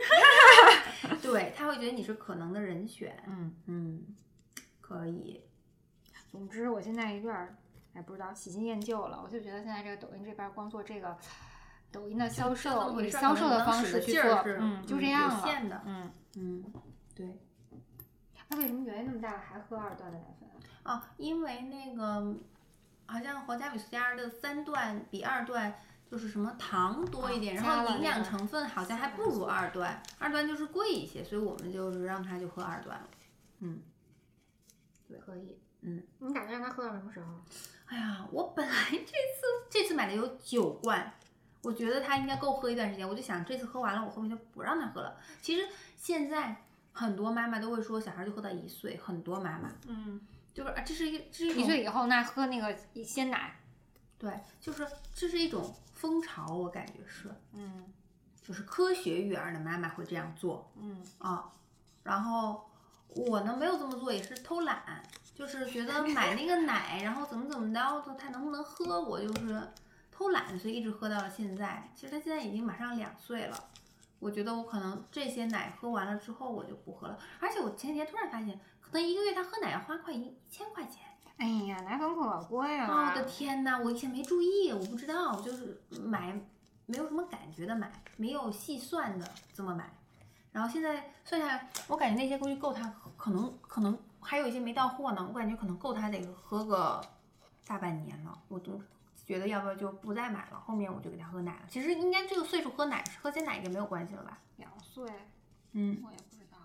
对他会觉得你是可能的人选，嗯嗯，可以。总之，我现在有点哎不知道喜新厌旧了。我就觉得现在这个抖音这边光做这个抖音的销售，以销售的方式去做，嗯，就这样了。嗯嗯，对。那为什么原因那么大还喝二段的奶粉？哦，因为那个好像皇家米苏家的三段比二段。就是什么糖多一点，然后营养成分好像还不如二段，二段就是贵一些，所以我们就是让他就喝二段了。嗯，对，可以。嗯，你打算让他喝到什么时候？哎呀，我本来这次这次买的有九罐，我觉得他应该够喝一段时间，我就想这次喝完了，我后面就不让他喝了。其实现在很多妈妈都会说，小孩就喝到一岁，很多妈妈，嗯，就是啊，这是一这是一岁以后那喝那个鲜奶，对，就是这是一种。风潮，我感觉是，嗯，就是科学育儿的妈妈会这样做，嗯啊，然后我呢没有这么做，也是偷懒，就是觉得买那个 奶，然后怎么怎么着，他能不能喝，我就是偷懒，所以一直喝到了现在。其实他现在已经马上两岁了，我觉得我可能这些奶喝完了之后，我就不喝了。而且我前几天突然发现，可能一个月他喝奶要花快一一千块钱。哎呀，奶粉可贵了！我的天呐，我以前没注意，我不知道，就是买没有什么感觉的买，没有细算的这么买。然后现在算下来，我感觉那些估计够他，可能可能还有一些没到货呢，我感觉可能够他得喝个大半年了，我都觉得要不要就不再买了，后面我就给他喝奶了。其实应该这个岁数喝奶喝鲜奶应该没有关系了吧？两岁，嗯我也不知道，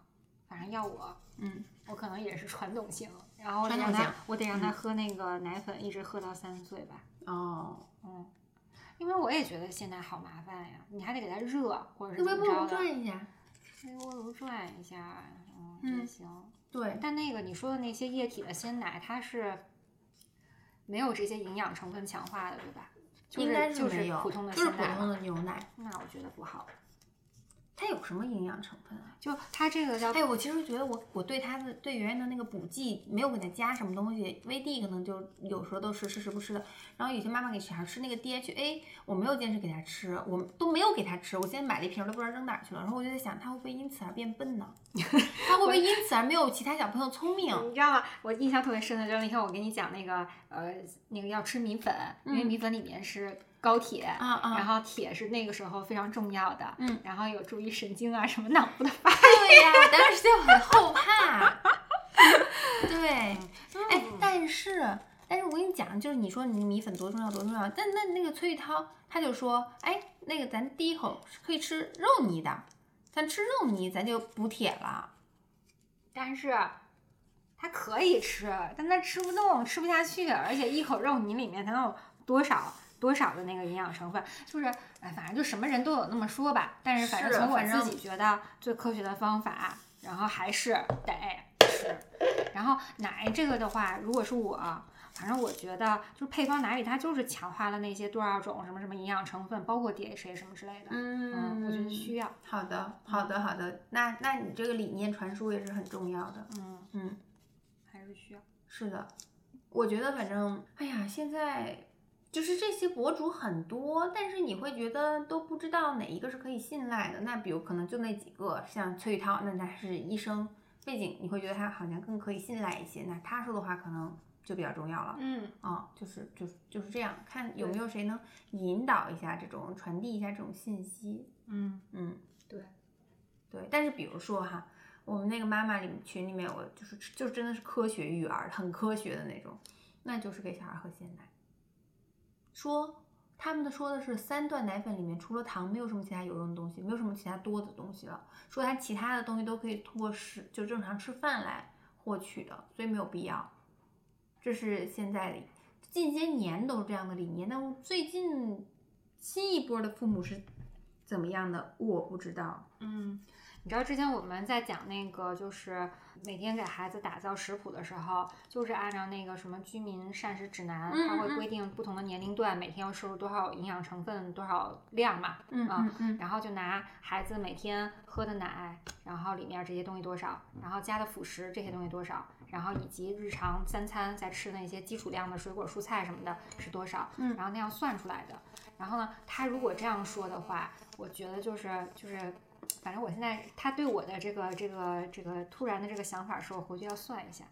反正要我，嗯，我可能也是传统型，然后让他，我得让他喝那个奶粉，一直喝到三岁吧。哦，嗯，因为我也觉得现在好麻烦呀，你还得给他热，或者是那微波炉怎么着的，转一下，微波炉转一下，嗯，嗯也行。对，但那个你说的那些液体的鲜奶，它是没有这些营养成分强化的，对吧？就应该是就是没有，普通的就是普通。的牛奶，那我觉得不好。它有什么营养成分啊？就它这个叫哎，我其实觉得我我对它的对圆圆的那个补剂没有给它加什么东西，威 D 可能就有时候都是吃时不吃的。然后有些妈妈给小孩吃那个 DHA，我没有坚持给他吃，我都没有给他吃。我现在买了一瓶，都不知道扔哪儿去了。然后我就在想，他会不会因此而变笨呢？他会不会因此而没有其他小朋友聪明？你知道吗？我印象特别深的就是那天我给你讲那个呃那个要吃米粉，因为嗯米粉里面是高铁。啊啊！然后铁是那个时候非常重要的，嗯，然后有助于神经啊什么脑部的发育。对呀、我当时就很后怕。对，哎，但是但是我跟你讲，就是你说你米粉多重要多重要，但那那个崔玉涛他就说，哎，那个咱第一口是可以吃肉泥的，咱吃肉泥咱就补铁了。但是他可以吃，但他吃不动，吃不下去，而且一口肉泥里面它能有多少多少的那个营养成分？就是哎，反正就什么人都有那么说吧。但是反正从我自己觉得最科学的方法，然后还是得吃。然后奶这个的话，如果是我。反正我觉得，就是配方奶里它就是强化了那些多少种什么什么营养成分，包括 DHA 什么之类的。嗯，我觉得需要。好的，好的，好的。那那你这个理念传输也是很重要的。嗯，嗯，还是需要。是的，我觉得反正，哎呀，现在就是这些博主很多，但是你会觉得都不知道哪一个是可以信赖的。那比如可能就那几个，像崔宇涛，那他是医生背景，你会觉得他好像更可以信赖一些。那他说的话可能就比较重要了。嗯，啊、就是就是就是这样，看有没有谁能引导一下这种，传递一下这种信息。嗯，嗯，对。对，但是比如说哈，我们那个妈妈里群里面有就是就真的是科学育儿，很科学的那种，那就是给小孩喝鲜奶。说他们的说的是三段奶粉里面除了糖没有什么其他有用的东西，没有什么其他多的东西了。说它其他的东西都可以通过食就正常吃饭来获取的，所以没有必要。这是现在的近些年都是这样的理念，但最近新一波的父母是怎么样的，我不知道。嗯，你知道之前我们在讲那个，就是每天给孩子打造食谱的时候，就是按照那个什么居民膳食指南，它会规定不同的年龄段每天要摄入多少营养成分、多少量嘛。嗯啊嗯嗯然后就拿孩子每天喝的奶，然后里面这些东西多少，然后加的辅食这些东西多少，然后以及日常三餐在吃那些基础量的水果、蔬菜什么的是多少，嗯然后那样算出来的。然后呢，他如果这样说的话，我觉得就是就是，反正我现在他对我的这个这个这个突然的这个想法是我回去要算一下。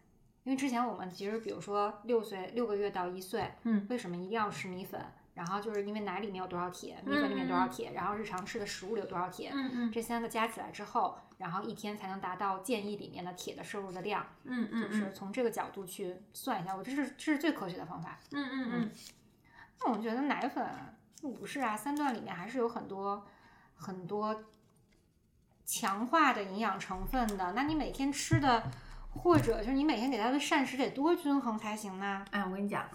因为之前我们其实，比如说六岁六个月到一岁，嗯为什么一定要吃米粉？然后就是因为奶里面有多少铁，米粉里面多少铁，然后日常吃的食物里有多少铁，嗯嗯这三个加起来之后，然后一天才能达到建议里面的铁的摄入的量，嗯嗯就是从这个角度去算一下，我这是这是最科学的方法。嗯嗯嗯那我觉得奶粉不是啊，三段里面还是有很多很多强化的营养成分的。那你每天吃的，或者就是你每天给他的膳食得多均衡才行呢？哎，我跟你讲，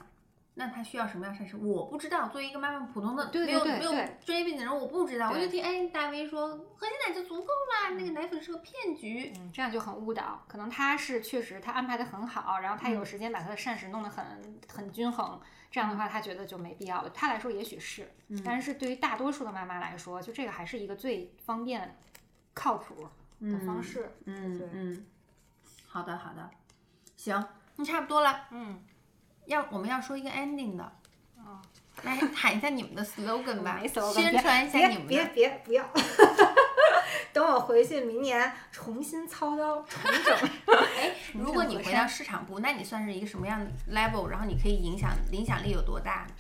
那他需要什么样膳食？我不知道。作为一个妈妈，普通的对没有没有对对对专业背景的人，我不知道。我就听哎大 V 说喝鲜奶就足够啦，那个奶粉是个骗局。嗯，这样就很误导。可能他是确实他安排的很好，然后他有时间把他的膳食弄得很很均衡，这样的话他觉得就没必要了。他来说也许是，但是对于大多数的妈妈来说，就这个还是一个最方便、靠谱的方式。嗯嗯，好的好的，行，那差不多了。嗯，要我们要说一个 ending 的，哦，来喊一下你们的 slogan 吧，宣传一下你们别的。别不要。等我回去，明年重新操刀重整。哎，如果你回到市场部，那你算是一个什么样的 level？然后你可以影响影响力有多大呢？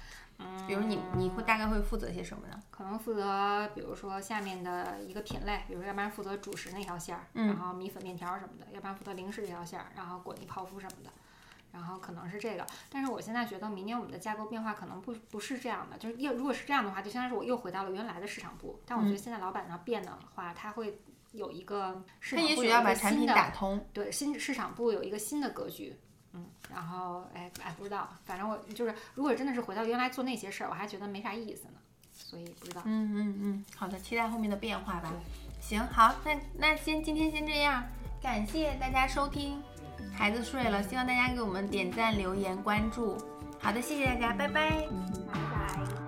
嗯，比如你你会大概会负责些什么呢？可能负责，比如说下面的一个品类，比如说要不然负责主食那条线儿，嗯然后米粉、面条什么的；要不然负责零食这条线儿，然后果泥、泡芙什么的。然后可能是这个，但是我现在觉得明年我们的架构变化可能不不是这样的，就是又如果是这样的话，就相当于是我又回到了原来的市场部。但我觉得现在老板要变的话，他会有一个市他也场部有一许要把产个新的品打通。对新市场部有一个新的格局，嗯，然后哎哎不知道，反正我就是如果真的是回到原来做那些事儿，我还觉得没啥意思呢，所以不知道。嗯嗯嗯，好的，期待后面的变化吧。行，好，那那先今天先这样，感谢大家收听，孩子睡了，希望大家给我们点赞、留言、关注。好的，谢谢大家，拜拜。拜拜。